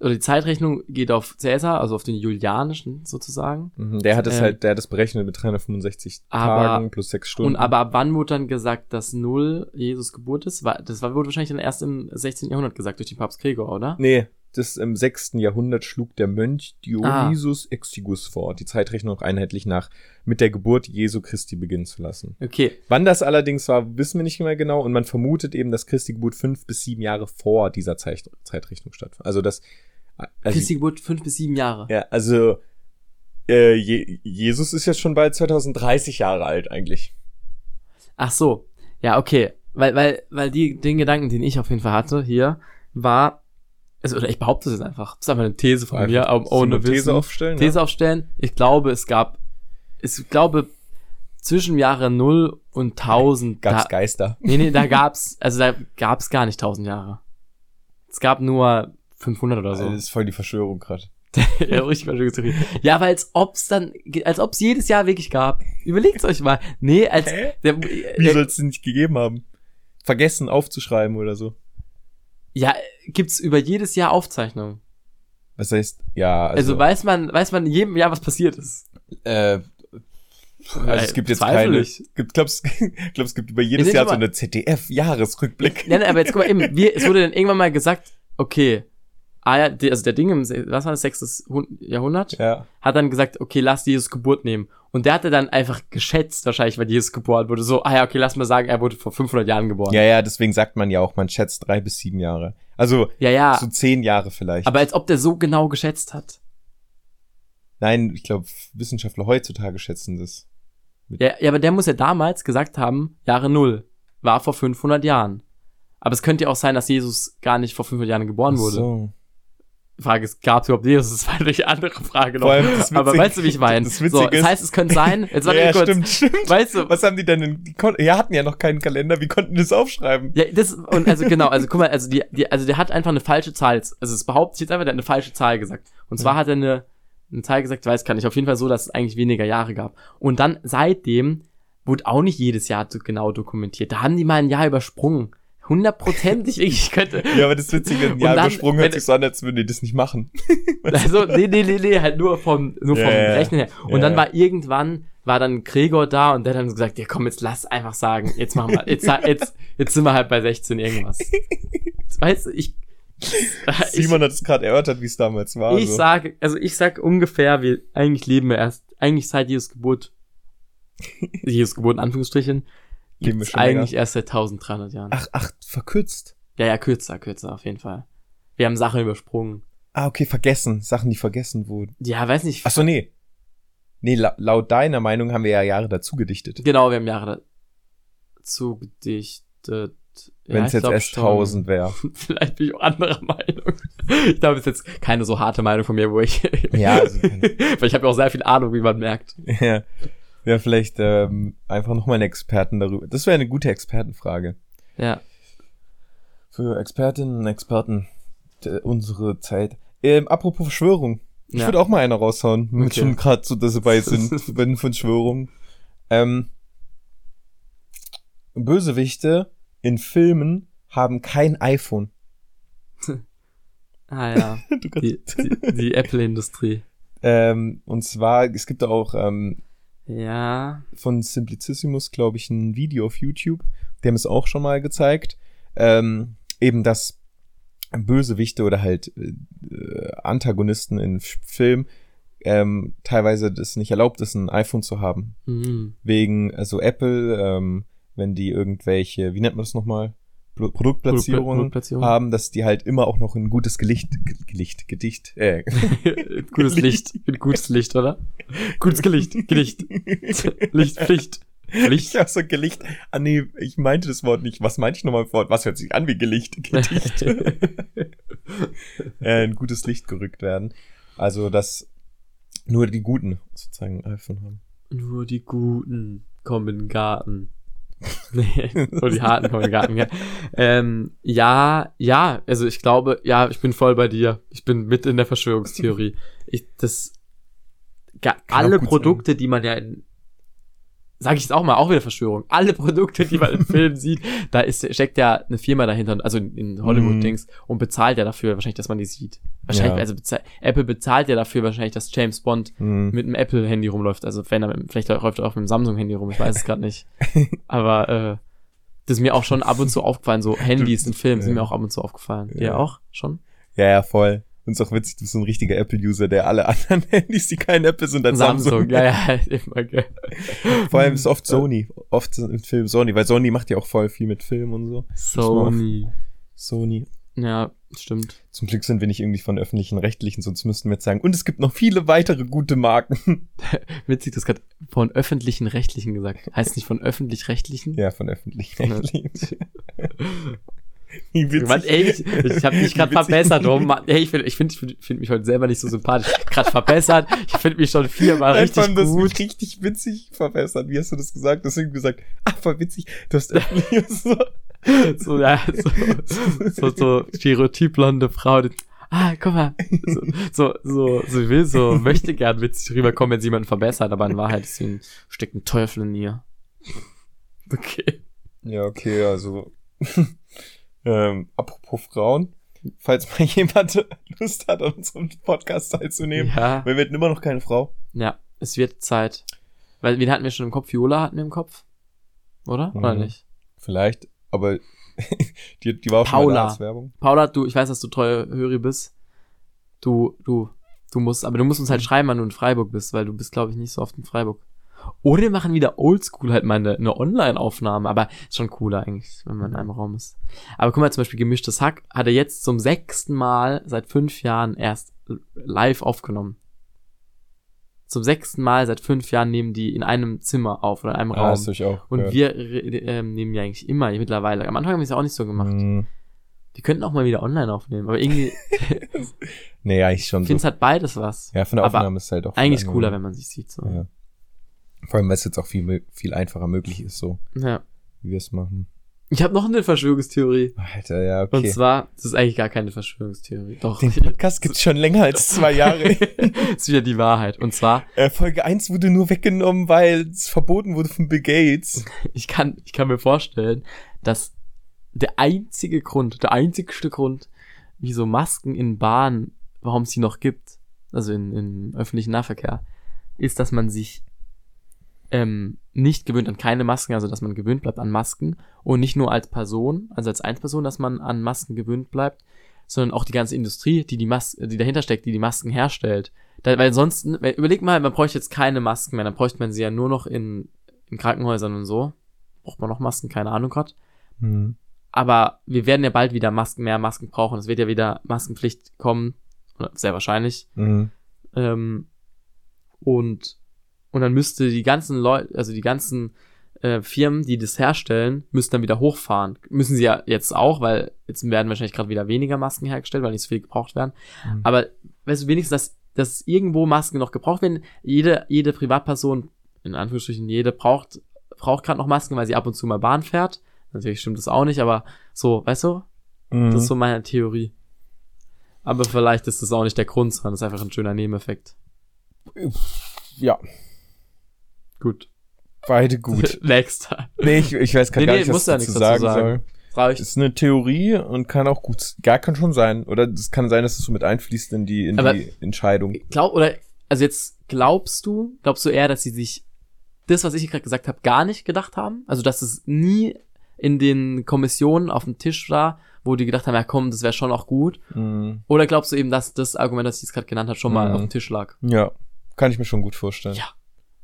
oder die Zeitrechnung geht auf Cäsar, also auf den julianischen sozusagen. Mhm, der hat es Ähm, halt, der hat es berechnet mit 365 aber- Tagen plus 6 Stunden. Und aber ab wann wurde dann gesagt, dass Null Jesus Geburt ist? War, das war, wurde wahrscheinlich dann erst im 16. Jahrhundert gesagt durch den Papst Gregor, oder? Nee, das im 6. Jahrhundert schlug der Mönch Ah. Dionysus Exigus vor, die Zeitrechnung einheitlich nach mit der Geburt Jesu Christi beginnen zu lassen. Okay, Wann das allerdings war, wissen wir nicht mehr genau und man vermutet eben, dass Christi Geburt fünf bis sieben Jahre vor dieser Zeit, Zeitrechnung stattfand. Also das, also, Christi Geburt fünf bis sieben Jahre. ja, also äh, Je Jesus ist jetzt schon bald 2030 Jahre alt eigentlich. Ach so. Ja, okay. Weil, weil, weil die, den Gedanken, den ich auf jeden Fall hatte hier, war, also, oder ich behaupte es jetzt einfach. Das ist einfach eine These von mir, Einfach um, ohne so eine These Wissen. aufstellen. These ja? aufstellen. Ich glaube, es gab, ich glaube, zwischen Jahre 0 und 1000. Gab's da, Geister. nee, nee, da gab's, also da gab's gar nicht 1000 Jahre. Es gab nur 500 oder so. Das ist voll die Verschwörung gerade. ja, richtig Verschwörungstheorie. Ja, weil als ob's dann, als ob's jedes Jahr wirklich gab. Überlegt's euch mal. Nee, als, Hä? der, Wie der, soll es denn nicht gegeben haben? Vergessen aufzuschreiben oder so. Ja, gibt's über jedes Jahr Aufzeichnungen. Was heißt, ja, Also, also, weiß man, weiß man in jedem Jahr, was passiert ist. äh, also es gibt jetzt Zweifel keine, ich. gibt, glaubst, glaubst, es gibt über jedes Jahr so eine ZDF-Jahresrückblick. Nein, nein, aber jetzt guck mal eben, wir, es wurde dann irgendwann mal gesagt, okay, also der Ding im, was war das, sechstes Hun- Jahrhundert, Ja. hat dann gesagt, okay, lass Jesus Geburt nehmen. Und der hatte dann einfach geschätzt, wahrscheinlich, weil Jesus geboren wurde, so, ah ja, okay, lass mal sagen, er wurde vor 500 Jahren geboren. Ja, ja, deswegen sagt man ja auch, man schätzt drei bis sieben Jahre. Also, ja, ja so zehn Jahre vielleicht. aber als ob der so genau geschätzt hat. Nein, ich glaube, Wissenschaftler heutzutage schätzen das. Ja, ja, aber der muss ja damals gesagt haben, Jahre Null, war vor 500 Jahren. Aber es könnte ja auch sein, dass Jesus gar nicht vor 500 Jahren geboren wurde. So. Frage ist, gab es überhaupt Jesus? Das war eine andere Frage noch. Das Aber weißt du, wie ich meine? das So, das ist- heißt, es könnte sein, jetzt warte Ja, kurz, stimmt, stimmt. weißt du, Was haben die denn? denn- Die ja, hatten ja noch keinen Kalender. Wie konnten die das aufschreiben? ja, das, und also genau, also guck mal, also die, die, also der hat einfach eine falsche Zahl, also es behauptet jetzt einfach, der hat eine falsche Zahl gesagt. Und zwar hat er eine, eine Zahl gesagt, weiß gar nicht, auf jeden Fall so, dass es eigentlich weniger Jahre gab. Und dann seitdem wurde auch nicht jedes Jahr so genau dokumentiert. Da haben die mal ein Jahr übersprungen. Hundertprozentig, ich könnte, Ja, aber das Witzige, ein Jahr übersprungen hört sich so an, als würden die das nicht machen. Also, nee, nee, nee, nee, halt nur vom, nur vom ja. Rechnen her. Und Ja, dann war irgendwann, war dann Gregor da und der hat dann gesagt, ja komm, jetzt lass einfach sagen, jetzt machen wir, jetzt, jetzt, jetzt sind wir halt bei 16 irgendwas. Weißt du, ich, Simon hat es gerade erörtert, wie es damals war. ich so. sage, also ich sag ungefähr, wir eigentlich leben wir erst, eigentlich seit Jesus Geburt, Jesus Geburt in Anführungsstrichen, gibt's schon länger? eigentlich erst seit 1300 Jahren. Ach, ach, verkürzt. Ja, ja, kürzer, kürzer, auf jeden Fall. Wir haben Sachen übersprungen. Ah, okay, vergessen. Sachen, die vergessen wurden. Ja, weiß nicht. Ach so, nee. Nee, la laut deiner Meinung haben wir ja Jahre dazu gedichtet. Genau, wir haben Jahre dazu gedichtet. Ja, Wenn es jetzt glaub erst schon. 1000 wäre. Vielleicht bin ich auch anderer Meinung. Ich glaube, es ist jetzt keine so harte Meinung von mir, wo ich. Ja, also Weil ich habe ja auch sehr viel Ahnung, wie man merkt. ja. Ja, vielleicht ähm, einfach nochmal einen Experten darüber. Das wäre eine gute Expertenfrage. Ja. Für Expertinnen und Experten unsere Zeit. Ähm, apropos Verschwörung. Ich Ja. würde auch mal eine raushauen, wenn wir Okay. schon gerade so dabei sind, wenn von Verschwörung. Ähm, Bösewichte in Filmen haben kein iPhone. Ah ja. Die, die, die Apple-Industrie. ähm, und zwar, es gibt auch ähm, Ja. von Simplicissimus, glaube ich, ein Video auf YouTube. Die haben es auch schon mal gezeigt. Ähm, eben, dass Bösewichte oder halt äh, Antagonisten in F- Film ähm, teilweise das nicht erlaubt ist, ein iPhone zu haben. Mhm. Wegen, also Apple, ähm, wenn die irgendwelche, wie nennt man das nochmal? Pro- Produktplatzierungen Produktplatzierung. haben, dass die halt immer auch noch ein gutes Gelicht, Ge- Gelicht, Gedicht, äh, gutes Licht. Gutes Licht, oder? Gutes Gelicht. Gelicht. Licht, Pflicht. Pflicht. Ja, so Gelicht. Ah, nee, ich meinte das Wort nicht. Was meinte ich nochmal Wort? Was hört sich an wie Gelicht? Gedicht. äh, ein gutes Licht gerückt werden. Also, dass nur die Guten sozusagen iPhone haben. Nur die Guten kommen in den Garten. Nee, nur die Harten Garten. Ja. Ähm, ja, ja, also ich glaube, ja, ich bin voll bei dir. Ich bin mit in der Verschwörungstheorie. Ich, das, Kann alle Produkte, die man ja in, sag ich jetzt auch mal, auch wieder Verschwörung. Alle Produkte, die man im Film sieht, da ist, steckt ja eine Firma dahinter, also in, in Hollywood-Dings, und bezahlt ja dafür wahrscheinlich, dass man die sieht. Wahrscheinlich, Ja. also bezahlt, Apple bezahlt ja dafür wahrscheinlich, dass James Bond Hm. mit einem Apple-Handy rumläuft. Also wenn er mit, vielleicht läuft er auch mit einem Samsung-Handy rum, ich weiß es gerade nicht. Aber äh, das ist mir auch schon ab und zu aufgefallen, so Handys in Filmen sind mir auch ab und zu aufgefallen. Dir Ja. auch schon? Ja, ja, voll. Und ist auch witzig, du bist so ein richtiger Apple-User, der alle anderen Handys, die kein Apple sind, als Samsung. Samsung, ja, ja, immer, gell. Vor allem ist oft Sony. Oft im Film Sony, weil Sony macht ja auch voll viel mit Film und so. Sony. Sony. Ja, stimmt. Zum Glück sind wir nicht irgendwie von öffentlichen Rechtlichen, sonst müssten wir jetzt sagen, und es gibt noch viele weitere gute Marken. Witzig, du hast gerade von öffentlichen Rechtlichen gesagt. Heißt nicht von öffentlich-rechtlichen? ja, von öffentlichen Wie Mann, witzig. ey, ich, ich habe mich gerade verbessert. Oh Mann, ey, ich finde ich find, ich find, find mich heute selber nicht so sympathisch. Gerade verbessert. Ich finde mich schon viermal richtig das gut. mich richtig witzig verbessert. Wie hast du das gesagt? Deswegen gesagt, ah, voll witzig. Du hast so. so, ja, so, so, so stereotypblonde Frau, die, ah, guck mal, so, so, so, so will so, möchte gern witzig rüberkommen, wenn sie jemanden verbessert, aber in Wahrheit ist sie ein, steckt ein Teufel in ihr. Okay. Ja, okay, also. Ähm, apropos Frauen. Falls mal jemand Lust hat, an unserem Podcast teilzunehmen. Ja, Wir werden immer noch keine Frau. ja, es wird Zeit. Weil, wen hatten wir schon im Kopf? Viola hatten wir im Kopf? Oder? Oder Mhm. nicht? Vielleicht, aber die, die war auch schon Paula. mal als Werbung. Paula, du, ich weiß, dass du treue Höri bist. Du, du, du musst, aber du musst uns halt schreiben, wann du in Freiburg bist, weil du bist, glaube ich, nicht so oft in Freiburg. Oder wir machen wieder oldschool halt mal eine, eine Online-Aufnahme, aber ist schon cooler eigentlich, wenn man in einem Raum ist. Aber guck mal, zum Beispiel gemischtes Hack hat er jetzt zum sechsten Mal seit fünf Jahren erst live aufgenommen. Zum sechsten Mal seit fünf Jahren nehmen die in einem Zimmer auf oder in einem Ah, Raum. hast du ich auch. Und gehört. wir ähm, nehmen ja eigentlich immer mittlerweile. Am Anfang haben wir es ja auch nicht so gemacht. Hm, Die könnten auch mal wieder online aufnehmen, aber irgendwie nee, eigentlich schon ich so. finde es halt beides was. Ja, von der aber Aufnahme ist halt auch. Eigentlich cooler, wenn man sich sieht. So. Ja. Vor allem, weil es jetzt auch viel, viel einfacher möglich ist, so Ja. wie wir es machen. Ich habe noch eine Verschwörungstheorie. Alter, ja, okay. Und zwar, das ist eigentlich gar keine Verschwörungstheorie. Doch. Den Podcast gibt's schon länger als zwei Jahre. ist wieder die Wahrheit. Und zwar, äh, Folge 1 wurde nur weggenommen, weil es verboten wurde von Bill Gates. ich kann, ich kann mir vorstellen, dass der einzige Grund, der einzigste Grund, wieso Masken in Bahnen, warum es die noch gibt, also in, in öffentlichen Nahverkehr, ist, dass man sich ähm, nicht gewöhnt an keine Masken, also dass man gewöhnt bleibt an Masken und nicht nur als Person, also als Einzelperson, dass man an Masken gewöhnt bleibt, sondern auch die ganze Industrie, die die Masken, die dahinter steckt, die die Masken herstellt. Da, weil sonst, weil, überleg mal, man bräuchte jetzt keine Masken mehr, dann bräuchte man sie ja nur noch in, in Krankenhäusern und so. Braucht man noch Masken, keine Ahnung gerade. Mhm. Aber wir werden ja bald wieder Masken, mehr Masken brauchen. Es wird ja wieder Maskenpflicht kommen. Sehr wahrscheinlich. Mhm. Ähm, und, und dann müsste die ganzen Leute, also die ganzen äh, Firmen, die das herstellen, müssen dann wieder hochfahren. Müssen sie ja jetzt auch, weil jetzt werden wahrscheinlich gerade wieder weniger Masken hergestellt, weil nicht so viel gebraucht werden. Mhm. Aber weißt du, wenigstens, dass, dass irgendwo Masken noch gebraucht werden. Jede, jede Privatperson, in Anführungsstrichen, jede braucht, braucht gerade noch Masken, weil sie ab und zu mal Bahn fährt. Natürlich stimmt das auch nicht, aber so, weißt du, Mhm. das ist so meine Theorie. Aber vielleicht ist das auch nicht der Grund, sondern es ist einfach ein schöner Nebeneffekt. ja, Gut. beide gut. Next. nee, ich, ich weiß gar Nee, nicht, nee, was muss ich ja dazu nichts sagen, dazu sagen. soll. Ist eine Theorie und kann auch gut, gar kann schon sein. Oder es kann sein, dass es so mit einfließt in die, in Aber- die Entscheidung. Glaub, oder, also jetzt glaubst du, glaubst du eher, dass sie sich das, was ich gerade gesagt habe, gar nicht gedacht haben? Also, dass es nie in den Kommissionen auf dem Tisch war, wo die gedacht haben, ja komm, das wäre schon auch gut? Mhm. Oder glaubst du eben, dass das Argument, das ich jetzt gerade genannt habe, schon mal Mhm. auf dem Tisch lag? Ja, kann ich mir schon gut vorstellen. Ja.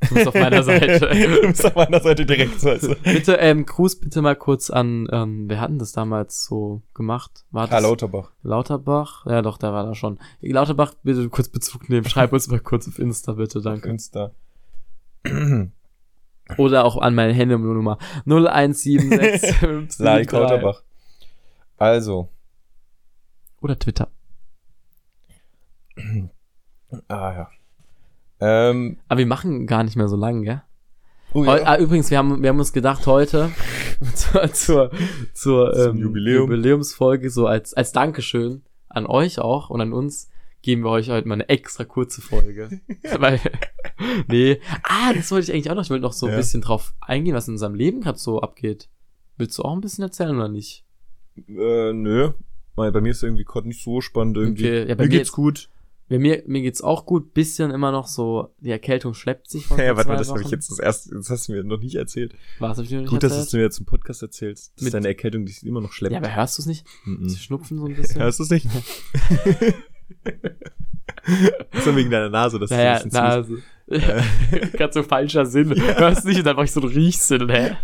Du bist auf meiner Seite. du bist auf meiner Seite direkt. Also. bitte, ähm, Gruß bitte mal kurz an, ähm, wer hat denn das damals so gemacht? War das Karl Lauterbach. Lauterbach? Ja, doch, der war da schon. Lauterbach, bitte kurz Bezug nehmen. Schreib uns mal kurz auf Insta, bitte, danke. Künstler. Oder auch an meine Handynummer 0176 Like Lauterbach. Also, Oder Twitter. ah ja. Ähm, Aber wir machen gar nicht mehr so lang, gell? oh, ja. ah, übrigens, wir haben, wir haben uns gedacht, heute zur, zur, zur ähm, Jubiläum. Jubiläumsfolge, so als, als Dankeschön an euch auch und an uns, geben wir euch heute mal eine extra kurze Folge. Weil, nee. Ah, das wollte ich eigentlich auch noch. Ich wollte noch so ein Ja. bisschen drauf eingehen, was in unserem Leben gerade so abgeht. Willst du auch ein bisschen erzählen oder nicht? Äh, nö. Weil bei mir ist irgendwie gerade nicht so spannend irgendwie. Okay, ja, bei mir mir geht's jetzt- gut. Ja, mir, mir geht's auch gut, bisschen immer noch so, die Erkältung schleppt sich von Ja, warte mal, das habe ich jetzt das erste, das hast du mir noch nicht erzählt. Was hab ich dir noch nicht Gut, dass du erzählt? es mir jetzt im Podcast erzählst. Das Mit- ist deine Erkältung, die sich immer noch schleppt. Ja, aber hörst du es nicht? Mhm. Sie schnupfen so ein bisschen. Hörst du es nicht? das ist wegen deiner Nase, dass ja, du ja, ein bisschen na, ziehst. also, Ganz so falscher Sinn. Hörst nicht und dann mach ich so einen Riechsinn, hä?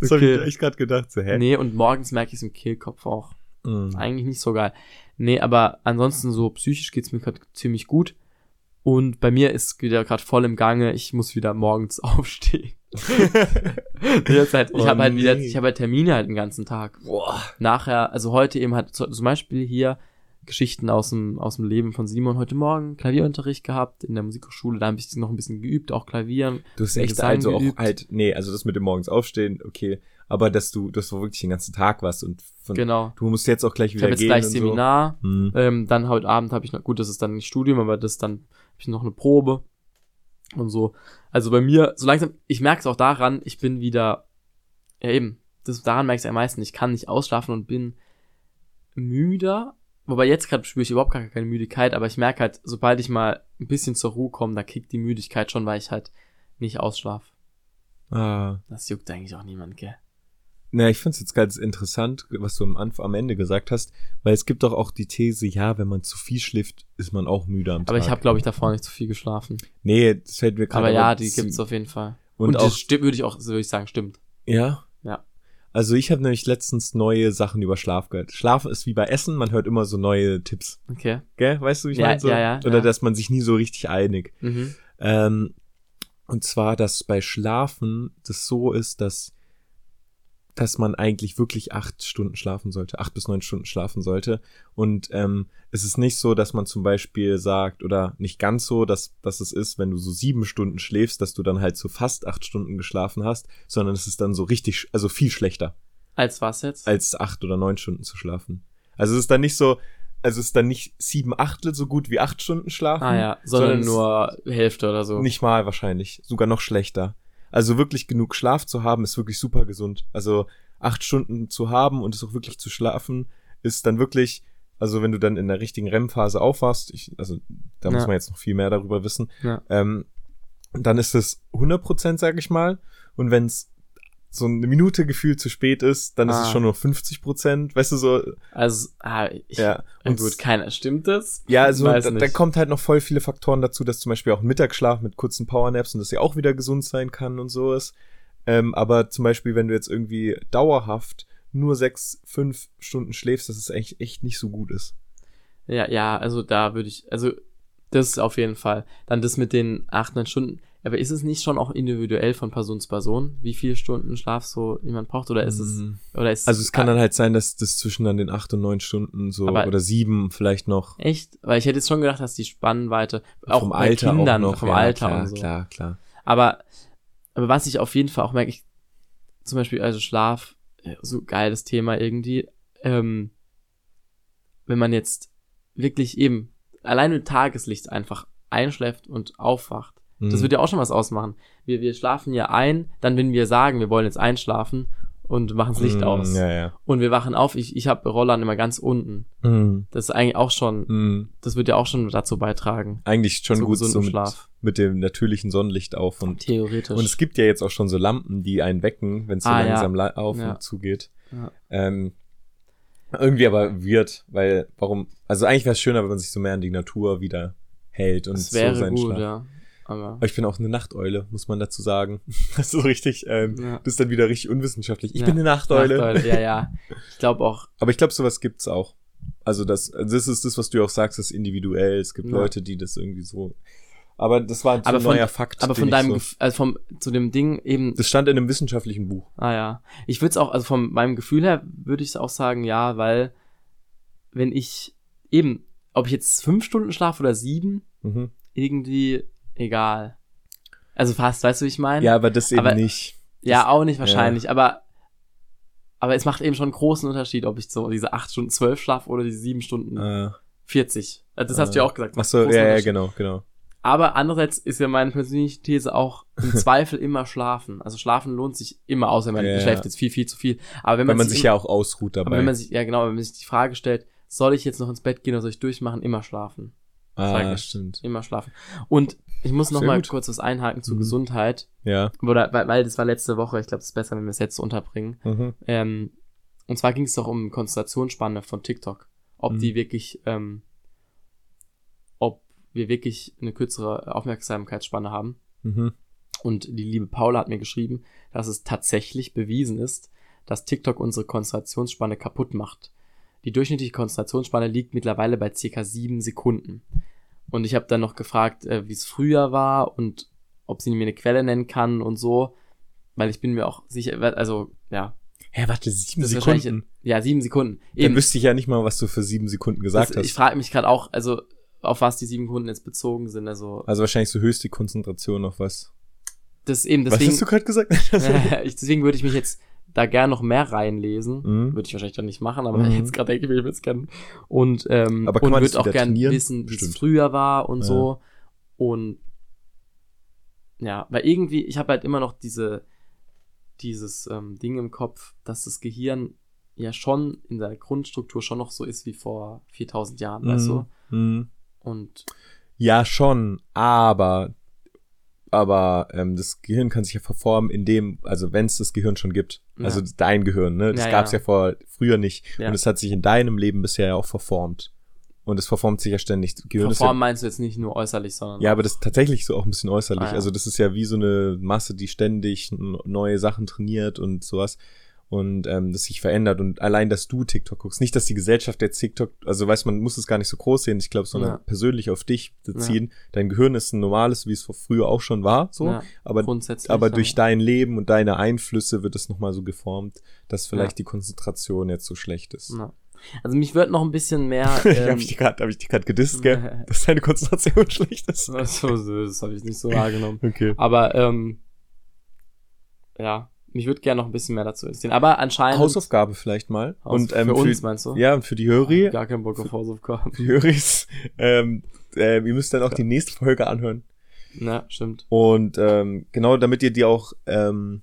Das habe ich Okay. echt gerade gedacht. So, hä? Nee, und morgens merke ich es im Kehlkopf auch. Mhm. Eigentlich nicht so geil. Nee, aber ansonsten so psychisch geht's mir gerade ziemlich gut. Und bei mir ist wieder gerade voll im Gange. Ich muss wieder morgens aufstehen. Jetzt halt, ich Oh habe halt wieder, ich habe halt Termine halt den ganzen Tag. Boah. Nachher, also heute eben halt zu- zum Beispiel hier Geschichten aus dem, aus dem Leben von Simon heute Morgen Klavierunterricht gehabt in der Musikhochschule. Da habe ich noch ein bisschen geübt, auch Klavieren. Du hast echt Gesang also auch geübt. halt, nee, also das mit dem morgens aufstehen, okay, aber dass du, dass du wirklich den ganzen Tag warst und von, Genau. du musst jetzt auch gleich Ich wieder habe jetzt gehen gleich und Seminar. So. Hm. Ähm, dann heute Abend habe ich noch, gut, das ist dann nicht Studium, aber das dann habe ich noch eine Probe und so. Also bei mir, so langsam, ich merke es auch daran, ich bin wieder, ja eben, das, daran merke ich am meisten, ich kann nicht ausschlafen und bin müder. Wobei jetzt gerade spüre ich überhaupt gar keine Müdigkeit, aber ich merke halt, sobald ich mal ein bisschen zur Ruhe komme, da kickt die Müdigkeit schon, weil ich halt nicht ausschlafe. Ah. Das juckt eigentlich auch niemand, gell? Na, ich find's jetzt ganz interessant, was du am, Anf am Ende gesagt hast, weil es gibt doch auch die These, ja, wenn man zu viel schläft, ist man auch müde am Aber Tag. ich habe, glaube ich, davor nicht zu viel geschlafen. Nee, das fällt mir gerade Aber ja, die gibt's auf jeden Fall. Und, Und, auch, das stimmt, würde ich auch, würde ich sagen, stimmt. ja? Ja. Also ich habe nämlich letztens neue Sachen über Schlaf gehört. Schlafen ist wie bei Essen, man hört immer so neue Tipps. Okay. Gell? Weißt du, wie ich Ja, meine? So? ja, ja, Oder ja. dass man sich nie so richtig einig. Mhm. Ähm, und zwar, dass bei Schlafen das so ist, dass, dass man eigentlich wirklich acht Stunden schlafen sollte, acht bis neun Stunden schlafen sollte. Und ähm, es ist nicht so, dass man zum Beispiel sagt, oder nicht ganz so, dass, dass es ist, wenn du so sieben Stunden schläfst, dass du dann halt so fast acht Stunden geschlafen hast, sondern es ist dann so richtig, also viel schlechter, Als was jetzt? als acht oder neun Stunden zu schlafen. Also es ist dann nicht so, also es ist dann nicht sieben Achtel so gut wie acht Stunden schlafen. ah ja, sondern, es- nur Hälfte oder so. nicht mal wahrscheinlich, sogar noch schlechter. Also wirklich genug Schlaf zu haben, ist wirklich super gesund. Also acht Stunden zu haben und es auch wirklich zu schlafen, ist dann wirklich, also wenn du dann in der richtigen REM-Phase aufwachst, ich, also da muss Ja. man jetzt noch viel mehr darüber wissen, Ja. ähm, dann ist es 100 Prozent, sag ich mal. Und wenn es so eine Minute gefühlt zu spät ist, dann ist es Ah. schon nur 50 Prozent, weißt du so, Also, ah, ich, ja. und gut, keiner, stimmt das? Ja, also da, da kommt halt noch voll viele Faktoren dazu, dass zum Beispiel auch Mittagsschlaf mit kurzen Powernaps und das ja auch wieder gesund sein kann und sowas. Ähm, aber zum Beispiel, wenn du jetzt irgendwie dauerhaft nur sechs, fünf Stunden schläfst, dass es eigentlich echt nicht so gut ist. Ja, ja, also da würde ich, also das auf jeden Fall. Dann das mit den acht, neun Stunden. Aber ist es nicht schon auch individuell von Person zu Person, wie viele Stunden Schlaf so jemand braucht? Oder ist es, Mhm. oder ist Also es kann dann halt sein, dass das zwischen dann den acht und neun Stunden so oder sieben vielleicht noch Echt? Weil ich hätte jetzt schon gedacht, dass die Spannweite auch vom bei Alter Kindern, auch noch. vom ja, Alter klar, und so. Klar, klar. Aber, aber was ich auf jeden Fall auch merke, ich, zum Beispiel, also Schlaf, so geiles Thema irgendwie, ähm, wenn man jetzt wirklich eben allein mit Tageslicht einfach einschläft und aufwacht, das Mhm. wird ja auch schon was ausmachen. Wir, wir schlafen ja ein, dann wenn wir sagen, wir wollen jetzt einschlafen und machen das Licht Mhm, aus. Ja, ja. Und wir wachen auf, ich, ich habe Rollern immer ganz unten. Mhm. Das ist eigentlich auch schon, Mhm. das wird ja auch schon dazu beitragen. Eigentlich schon gut so mit, Schlaf. mit dem natürlichen Sonnenlicht auf und Theoretisch. Und es gibt ja jetzt auch schon so Lampen, die einen wecken, wenn es so Ah, ja. langsam la- auf Ja. und zugeht. Ja. Ähm, irgendwie aber wird, weil warum? Also eigentlich wäre es schöner, wenn man sich so mehr an die Natur wieder hält und das so wäre seinen gut, Schlaf. ja. Aber Aber ich bin auch eine Nachteule, muss man dazu sagen. Das ist so richtig, ähm, Ja. das ist dann wieder richtig unwissenschaftlich. Ich Ja. bin eine Nachteule. Nachteule, ja, ja. Ich glaube auch, Aber ich glaube, sowas gibt's auch. Also das, das ist das, was du auch sagst, das ist individuell. Es gibt Ja. Leute, die das irgendwie so. Aber das war so Aber ein von- neuer Fakt. aber von deinem, so, also vom, zu dem Ding eben, Das stand in einem wissenschaftlichen Buch. ah ja. Ich würde es auch, also von meinem Gefühl her würde ich es auch sagen, ja, weil wenn ich eben, ob ich jetzt fünf Stunden schlafe oder sieben, Mhm. irgendwie egal. Also fast, weißt du, wie ich meine? Ja, aber das eben Aber- nicht. Ja, auch nicht wahrscheinlich, aber aber es macht eben schon einen großen Unterschied, ob ich so diese acht Stunden zwölf schlafe oder diese sieben Stunden Äh, 40. Also Das hast du ja auch gesagt. Ach so, ja, ja, genau, genau. Aber andererseits ist ja meine persönliche These auch im Zweifel immer schlafen. Also schlafen lohnt sich immer, außer man Ja, schläft ja. jetzt viel, viel zu viel. Aber wenn man, man sich, immer, ja auch ausruht dabei. aber wenn man sich, ja genau, wenn man sich die Frage stellt, soll ich jetzt noch ins Bett gehen oder soll ich durchmachen, immer schlafen. ah, stimmt. Immer schlafen. Und ich muss noch Sehr mal gut. kurz was einhaken zu Mhm. Gesundheit. Ja. Oder, weil, weil das war letzte Woche, ich glaube, es ist besser, wenn wir es jetzt unterbringen. Mhm. Ähm, und zwar ging es doch um Konzentrationsspanne von TikTok. Ob Mhm. die wirklich, ähm, ob wir wirklich eine kürzere Aufmerksamkeitsspanne haben. Mhm. Und die liebe Paula hat mir geschrieben, dass es tatsächlich bewiesen ist, dass TikTok unsere Konzentrationsspanne kaputt macht. Die durchschnittliche Konzentrationsspanne liegt mittlerweile bei circa sieben Sekunden. Und ich habe dann noch gefragt, äh, wie es früher war und ob sie mir eine Quelle nennen kann und so, weil ich bin mir auch sicher, also ja, Hä, warte, sieben Sekunden? ja sieben Sekunden. Dann wüsste ich ja nicht mal, was du für sieben Sekunden gesagt das, ich hast. frage mich gerade auch, also auf was die sieben Sekunden jetzt bezogen sind. Also Also wahrscheinlich so höchste Konzentration auf was. das eben was deswegen, hast du gerade gesagt? ich, deswegen würde ich mich jetzt da gern noch mehr reinlesen. Mhm. Würde ich wahrscheinlich dann nicht machen, aber Mhm. jetzt gerade denke ich, will ich es gerne. Und, ähm, Aber und würde auch wieder gern trainieren? wissen, wie es früher war und Ja. so. Und ja, weil irgendwie, ich habe halt immer noch diese, dieses ähm, Ding im Kopf, dass das Gehirn ja schon in seiner Grundstruktur schon noch so ist wie vor 4000 Jahren, weißt du? Mhm. Und Ja, schon, aber aber ähm, das Gehirn kann sich ja verformen, indem, also wenn es das Gehirn schon gibt, Ja. also dein Gehirn, ne? Das Ja, gab's ja. ja vor früher nicht. Ja. Und es hat sich in deinem Leben bisher ja auch verformt. Und es verformt sich ja ständig. Gehirn Verformen ist meinst du jetzt nicht nur äußerlich, sondern ja, ja, aber das ist tatsächlich so auch ein bisschen äußerlich. Ah, ja. Also das ist ja wie so eine Masse, die ständig neue Sachen trainiert und sowas. Und ähm, das sich verändert. Und allein, dass du TikTok guckst, nicht, dass die Gesellschaft der TikTok, also weiß man, muss es gar nicht so groß sehen, ich glaube, sondern Ja. persönlich auf dich beziehen. Dein Gehirn ist ein normales, wie es vor früher auch schon war, so. Ja, aber aber ja. durch dein Leben und deine Einflüsse wird es nochmal so geformt, dass vielleicht Ja. die Konzentration jetzt so schlecht ist. Ja. Also mich wird noch ein bisschen mehr. ich Ähm, habe dich gerade hab ich dich gerade gedisst, gell? dass deine Konzentration schlecht ist. so, so, das habe ich nicht so wahrgenommen. Okay. Aber ähm, ja, mich würde gerne noch ein bisschen mehr dazu interessieren. Aber anscheinend. Hausaufgabe vielleicht mal. Haus- und ähm, für uns meinst du? Ja, und für die Höri, Gar keinen Bock auf Hausaufgaben. für die Höris, ähm, äh, ihr müsst dann auch die nächste Folge anhören. Ja, stimmt. Und ähm, genau, damit ihr die auch, ähm,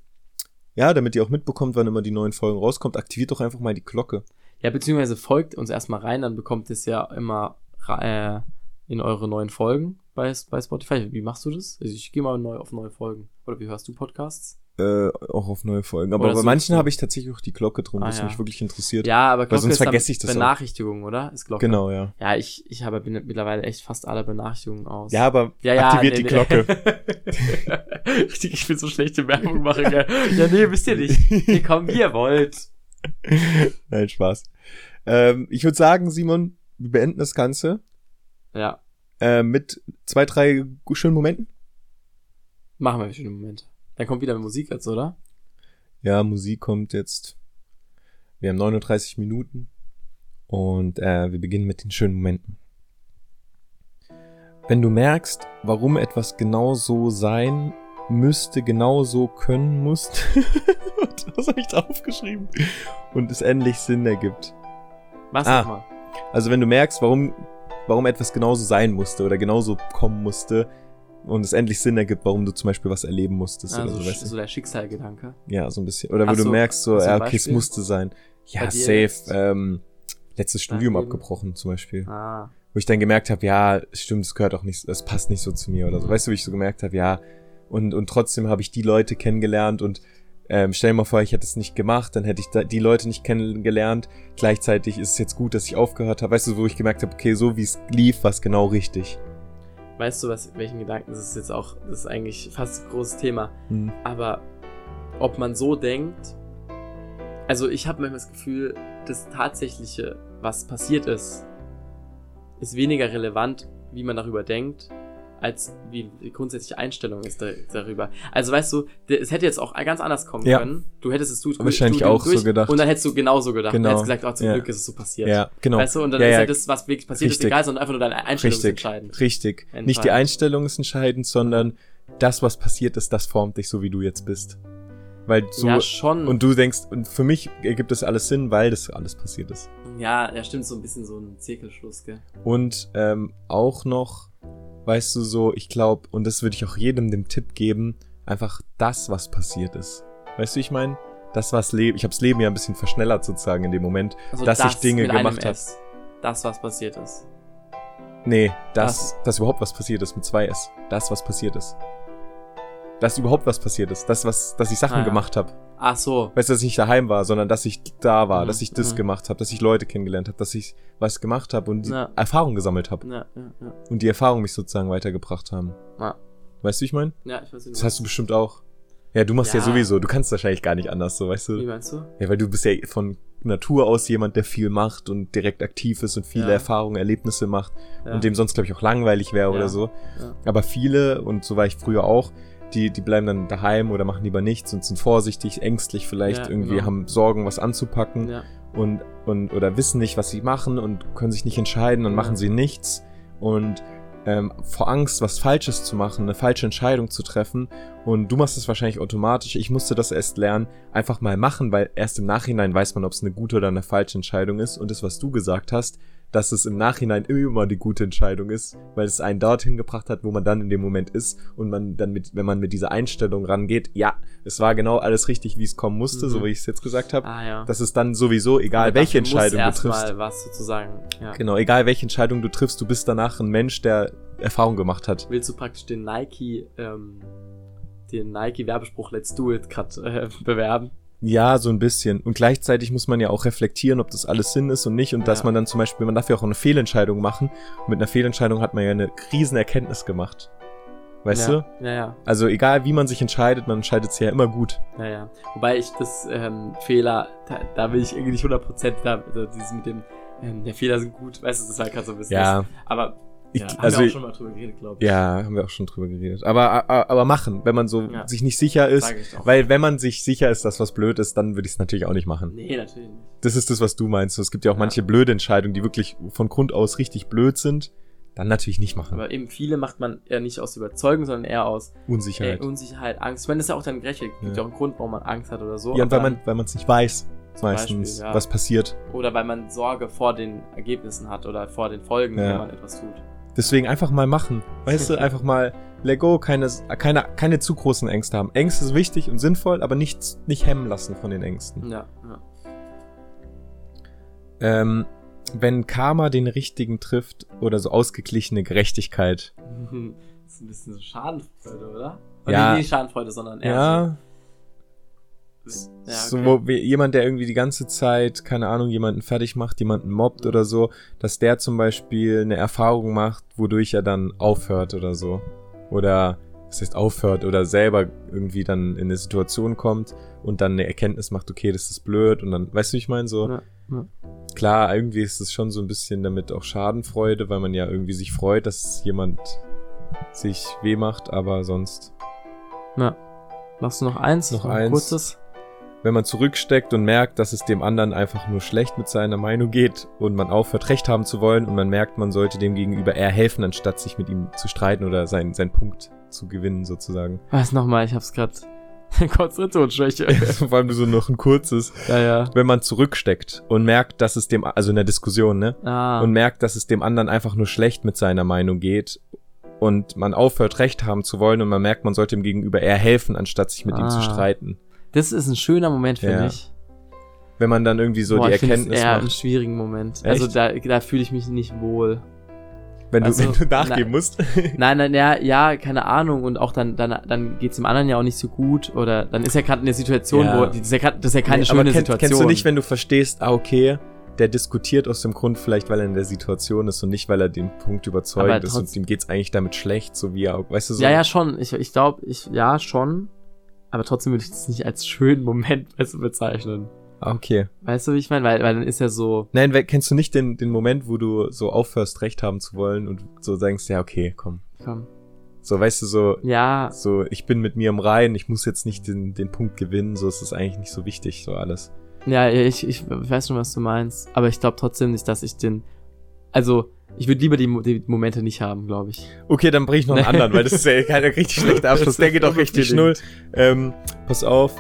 ja, damit ihr auch mitbekommt, wann immer die neuen Folgen rauskommt, aktiviert doch einfach mal die Glocke. Ja, beziehungsweise folgt uns erstmal rein, dann bekommt ihr es ja immer äh, in eure neuen Folgen bei, bei Spotify. Wie machst du das? Also ich gehe mal neu auf neue Folgen. Oder wie hörst du Podcasts? Äh, auch auf neue Folgen. Aber Oder bei suchst manchen habe ich tatsächlich auch die Glocke drum, Ah, was ja. mich wirklich interessiert. Ja, aber Glocke sonst ist vergesse ich das auch. Benachrichtigungen, oder? Ist Glocke. Genau, ja. Ja, ich, ich habe mittlerweile echt fast alle Benachrichtigungen aus. Ja, aber ja, ja, aktiviert nee, die nee. Glocke. Richtig, ich will so schlechte Werbung machen, gell? Ja, nee, wisst ihr nicht. Nee, komm, wie ihr wollt. Nein, Spaß. Ähm, ich würde sagen, Simon, wir beenden das Ganze Ja, äh, mit zwei, drei schönen Momenten. machen wir schöne Momente. Dann kommt wieder Musik jetzt, oder? Ja, Musik kommt jetzt. Wir haben 39 Minuten und äh, wir beginnen mit den schönen Momenten. Wenn du merkst, warum etwas genau so sein müsste, genau so können musst, was habe ich da aufgeschrieben? Und es endlich Sinn ergibt. Was Ah. nochmal? Also wenn du merkst, warum, warum etwas genauso sein musste oder genauso kommen musste und es endlich Sinn ergibt, warum du zum Beispiel was erleben musstest Also, oder so, weißt du? so der Schicksalgedanke. Ja, so ein bisschen. Oder Ach wo du so, merkst, so, du ja, okay, es Beispiel? musste sein. Ja, safe. Ähm, letztes Studium Leben? abgebrochen zum Beispiel. Ah. Wo ich dann gemerkt habe, ja, stimmt, es gehört auch nicht, es passt nicht so zu mir oder so. Mhm. Weißt du, wie ich so gemerkt habe, ja. Und, und trotzdem habe ich die Leute kennengelernt und ähm, stell dir mal vor, ich hätte es nicht gemacht, dann hätte ich da die Leute nicht kennengelernt. Gleichzeitig ist es jetzt gut, dass ich aufgehört habe. Weißt du, wo ich gemerkt habe, okay, so wie es lief, war es genau richtig. Weißt du, was, welchen Gedanken, das ist jetzt auch, das ist eigentlich fast ein großes Thema. Hm. Aber ob man so denkt, also ich habe manchmal das Gefühl, das Tatsächliche, was passiert ist, ist weniger relevant, wie man darüber denkt, als wie die grundsätzliche Einstellung ist da, darüber. Also weißt du, es hätte jetzt auch ganz anders kommen Ja. können. Du hättest es du Wahrscheinlich Studium auch so gedacht. Und dann hättest du genauso gedacht. Genau. Dann hättest du gesagt, oh, zum Ja. Glück ist es so passiert. Ja, genau. Weißt du, und dann Ja, ist das, was wirklich passiert ist, richtig. egal, sondern einfach nur deine Einstellung ist Richtig, entscheidend. richtig. Entscheidend. Nicht die Einstellung ist entscheidend, sondern das, was passiert ist, das formt dich so, wie du jetzt bist. Weil so, ja, schon. und du denkst, und für mich ergibt das alles Sinn, weil das alles passiert ist. ja, ja, stimmt, so ein bisschen so ein Zirkelschluss, gell? Und ähm, auch noch, weißt du so, ich glaube, und das würde ich auch jedem dem Tipp geben, einfach das, was passiert ist. Weißt du, wie ich meine? Das, was Leben, ich habe das Leben ja ein bisschen verschnellert sozusagen in dem Moment, Also dass ich Dinge gemacht habe. Das, was passiert ist. Nee, das, dass überhaupt was passiert ist mit zwei S. Das, was passiert ist. Dass überhaupt was passiert ist. Das, was, dass ich Sachen Ah, ja. gemacht habe. Ach so. Weißt du, dass ich nicht daheim war, sondern dass ich da war, Mhm, dass ich das mhm. gemacht habe, dass ich Leute kennengelernt habe, dass ich was gemacht habe und Ja. Erfahrung gesammelt habe. Ja, ja, ja. Und die Erfahrung mich sozusagen weitergebracht haben. Ja, Weißt du, wie ich meine? ja ich weiß nicht. Das hast du bestimmt auch. Ja, du machst ja. Ja. sowieso, du kannst wahrscheinlich gar nicht anders, so, weißt Wie du? meinst du? Ja, weil du bist ja von Natur aus jemand, der viel macht und direkt aktiv ist und viele Ja. Erfahrungen, Erlebnisse macht Ja. und dem sonst, glaube ich, auch langweilig wäre Ja. oder so. Ja. Aber viele, und so war ich früher auch, die, die bleiben dann daheim oder machen lieber nichts und sind vorsichtig, ängstlich vielleicht, Ja, irgendwie genau. haben Sorgen, was anzupacken Ja. und, und oder wissen nicht, was sie machen und können sich nicht entscheiden und machen sie nichts und ähm, vor Angst, was Falsches zu machen, eine falsche Entscheidung zu treffen. Und du machst es wahrscheinlich automatisch. Ich musste das erst lernen, einfach mal machen, weil erst im Nachhinein weiß man, ob es eine gute oder eine falsche Entscheidung ist. Und das, was du gesagt hast, dass es im Nachhinein immer die gute Entscheidung ist, weil es einen dorthin gebracht hat, wo man dann in dem Moment ist und man dann mit, wenn man mit dieser Einstellung rangeht, ja, es war genau alles richtig, wie es kommen musste, Mhm. so wie ich es jetzt gesagt habe. Ah ja. Das ist dann sowieso, egal welche Entscheidung du triffst. mal was sozusagen. Ja. Genau, egal welche Entscheidung du triffst, du bist danach ein Mensch, der Erfahrung gemacht hat. Willst du praktisch den Nike, ähm, den Nike-Werbespruch Let's Do It gerade äh, bewerben? Ja, so ein bisschen. Und gleichzeitig muss man ja auch reflektieren, ob das alles Sinn ist und nicht. Und dass Ja. man dann zum Beispiel, man darf ja auch eine Fehlentscheidung machen. Und mit einer Fehlentscheidung hat man ja eine Riesenerkenntnis gemacht. Weißt ja. du? Ja, ja. Also egal wie man sich entscheidet, man entscheidet sich ja immer gut. Ja, ja. Wobei ich das ähm, Fehler, da, da will ich irgendwie nicht 100% da, also dieses mit dem, ähm, der Fehler sind gut, weißt du, das war gerade so ein bisschen. Ja, Aber ich, ja, haben also wir auch schon mal drüber geredet, glaube ich. ja, haben wir auch schon drüber geredet. Aber, aber, machen, wenn man so Ja. sich nicht sicher ist. Weil wenn man sich sicher ist, dass was blöd ist, dann würde ich es natürlich auch nicht machen. Nee, natürlich nicht. Das ist das, was du meinst. Es gibt ja auch Ja. manche blöde Entscheidungen, die wirklich von Grund aus richtig blöd sind. Dann natürlich nicht machen. Aber eben viele macht man eher nicht aus Überzeugung, sondern eher aus Unsicherheit. Ey, Unsicherheit, Angst. Ich meine, das ist ja auch dann gerecht. Gibt ja. Ja. auch einen Grund, warum man Angst hat oder so. ja, weil man, weil man es nicht weiß, meistens, Beispiel, ja. was passiert. Oder weil man Sorge vor den Ergebnissen hat oder vor den Folgen, Ja. wenn man etwas tut. Deswegen einfach mal machen. Weißt du, einfach mal let go, keine, keine, keine zu großen Ängste haben. Ängste sind wichtig und sinnvoll, aber nicht, nicht hemmen lassen von den Ängsten. Ja, ja. Ähm, wenn Karma den richtigen trifft oder so ausgeglichene Gerechtigkeit. das ist ein bisschen so Schadenfreude, oder? Ja. Nicht Schadenfreude, sondern eher Ja, Ja, so, okay. wo wir- jemand, der irgendwie die ganze Zeit, keine Ahnung, jemanden fertig macht, jemanden mobbt oder so, dass der zum Beispiel eine Erfahrung macht, wodurch er dann aufhört oder so. Oder, was heißt aufhört, oder selber irgendwie dann in eine Situation kommt und dann eine Erkenntnis macht, okay, das ist blöd und dann, weißt du, wie ich meine, so. Ja, ja. Klar, irgendwie ist es schon so ein bisschen damit auch Schadenfreude, weil man ja irgendwie sich freut, dass jemand sich weh macht, aber sonst, Ja. Machst du noch eins? Noch Ein eins. Kurzes? Wenn man zurücksteckt und merkt, dass es dem anderen einfach nur schlecht mit seiner Meinung geht und man aufhört, Recht haben zu wollen und man merkt, man sollte dem gegenüber eher helfen, anstatt sich mit ihm zu streiten oder seinen, seinen Punkt zu gewinnen, sozusagen. Was nochmal? Ich hab's grad. Konzentrationsschwäche. Vor allem so noch ein kurzes. ja, ja. Wenn man zurücksteckt und merkt, dass es dem, also in der Diskussion, ne? Ah. und merkt, dass es dem anderen einfach nur schlecht mit seiner Meinung geht und man aufhört, Recht haben zu wollen und man merkt, man sollte ihm gegenüber eher helfen, anstatt sich mit ihm zu Ah. streiten. Das ist ein schöner Moment, finde Ja. ich. Wenn man dann irgendwie so Boah, die Erkenntnis eher einen macht, schwierigen Moment. Echt? Also da, da fühle ich mich nicht wohl. wenn, du, also, wenn du nachgeben na- musst. Nein, nein, ja, ja, keine Ahnung. Und auch dann, dann, dann geht's dem anderen ja auch nicht so gut. Oder dann ist er gerade in der Situation, Ja. wo das ist ja, grad- das ist ja keine Nee, schöne aber kenn, Situation. Kennst du nicht, wenn du verstehst, ah, okay, der diskutiert aus dem Grund vielleicht, weil er in der Situation ist und nicht, weil er den Punkt überzeugt Aber ist und ihm geht's eigentlich damit schlecht, so wie er, auch- weißt du, so. ja, ja, schon. Ich, ich glaube, ich, ja, schon. Aber trotzdem würde ich das nicht als schönen Moment weißt du, bezeichnen. Okay. Weißt du, wie ich meine? Weil, weil dann ist ja so, Nein, kennst du nicht den, den Moment, wo du so aufhörst, Recht haben zu wollen und so denkst, ja, okay, komm. komm. So, weißt du, so, Ja, so, ich bin mit mir im Reinen, ich muss jetzt nicht den, den Punkt gewinnen, so ist es eigentlich nicht so wichtig, so alles. ja, ich, ich weiß schon, was du meinst. Aber ich glaube trotzdem nicht, dass ich den. Also, ich würde lieber die, Mo- die Momente nicht haben, glaube ich. Okay, dann bring ich noch einen anderen, weil das ist ja kein richtig schlechter Abschluss. Der geht auch richtig null. Ähm, pass auf,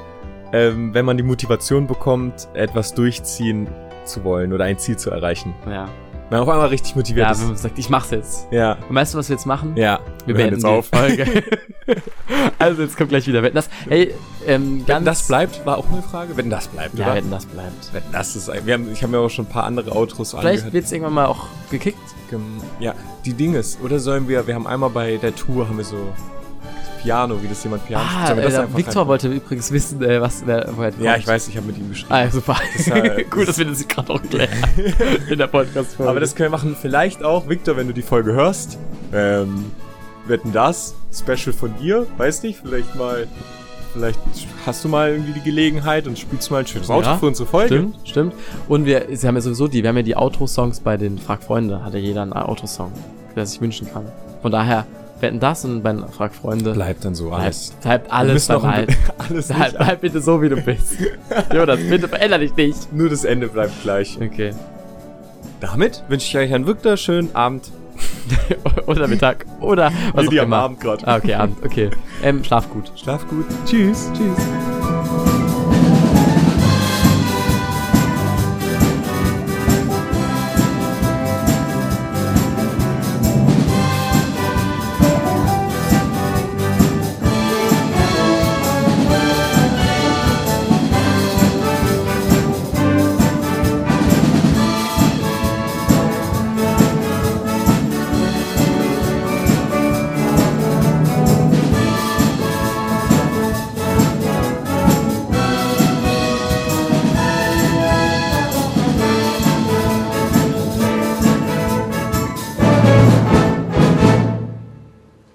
ähm, wenn man die Motivation bekommt, etwas durchziehen zu wollen oder ein Ziel zu erreichen. Ja. Wenn man auf einmal richtig motiviert Ja, ist. wenn man sagt, ich mach's jetzt. Ja, Und weißt du, was wir jetzt machen? ja. Wir hören beenden jetzt auf. Folge. also, jetzt kommt gleich wieder Wetten das. Hey, ähm, Wenn ganz. das bleibt, war auch eine Frage. Wenn das bleibt, Ja, oder? Wetten das bleibt. Wenn das ist, wir haben, ich habe mir auch schon ein paar andere Outros Vielleicht angehört. wird's irgendwann mal auch gekickt. Gem- Ja, die Ding ist, oder sollen wir, wir haben einmal bei der Tour, haben wir so Piano, wie das jemand Piano Ah, das äh, Victor wollte übrigens wissen, äh, was wer woher kommt. Ja, ich weiß, ich habe mit ihm geschrieben. Ah, super. ist ja- cool, dass wir das gerade auch klären. In der Podcast-Folge. Aber das können wir machen. Vielleicht auch, Victor, wenn du die Folge hörst. Ähm, wetten das? Special von dir? Weiß nicht, vielleicht mal. Vielleicht hast du mal irgendwie die Gelegenheit und spielst mal ein schönes Auto Ja, für unsere Folge. Stimmt, stimmt. Und wir, sie haben ja sowieso die, wir haben ja die Outro-Songs bei den Frag Freunde, hat ja jeder einen Outro-Song, der sich wünschen kann. Von daher, wetten das und bei den Frag Freunde. Bleibt dann so bleibt, alles. bleibt Wir alles beim Alten. alles Bleib, bleib bitte so, wie du bist. Jonas, bitte veränder dich nicht. Nur das Ende bleibt gleich. Okay. Damit wünsche ich euch einen wirklich schönen Abend. oder Mittag. Oder was Nee, die auch am immer. Abend gerade. Ah, okay, Abend. Okay. Ähm, schlaf gut. Schlaf gut. Tschüss. Tschüss.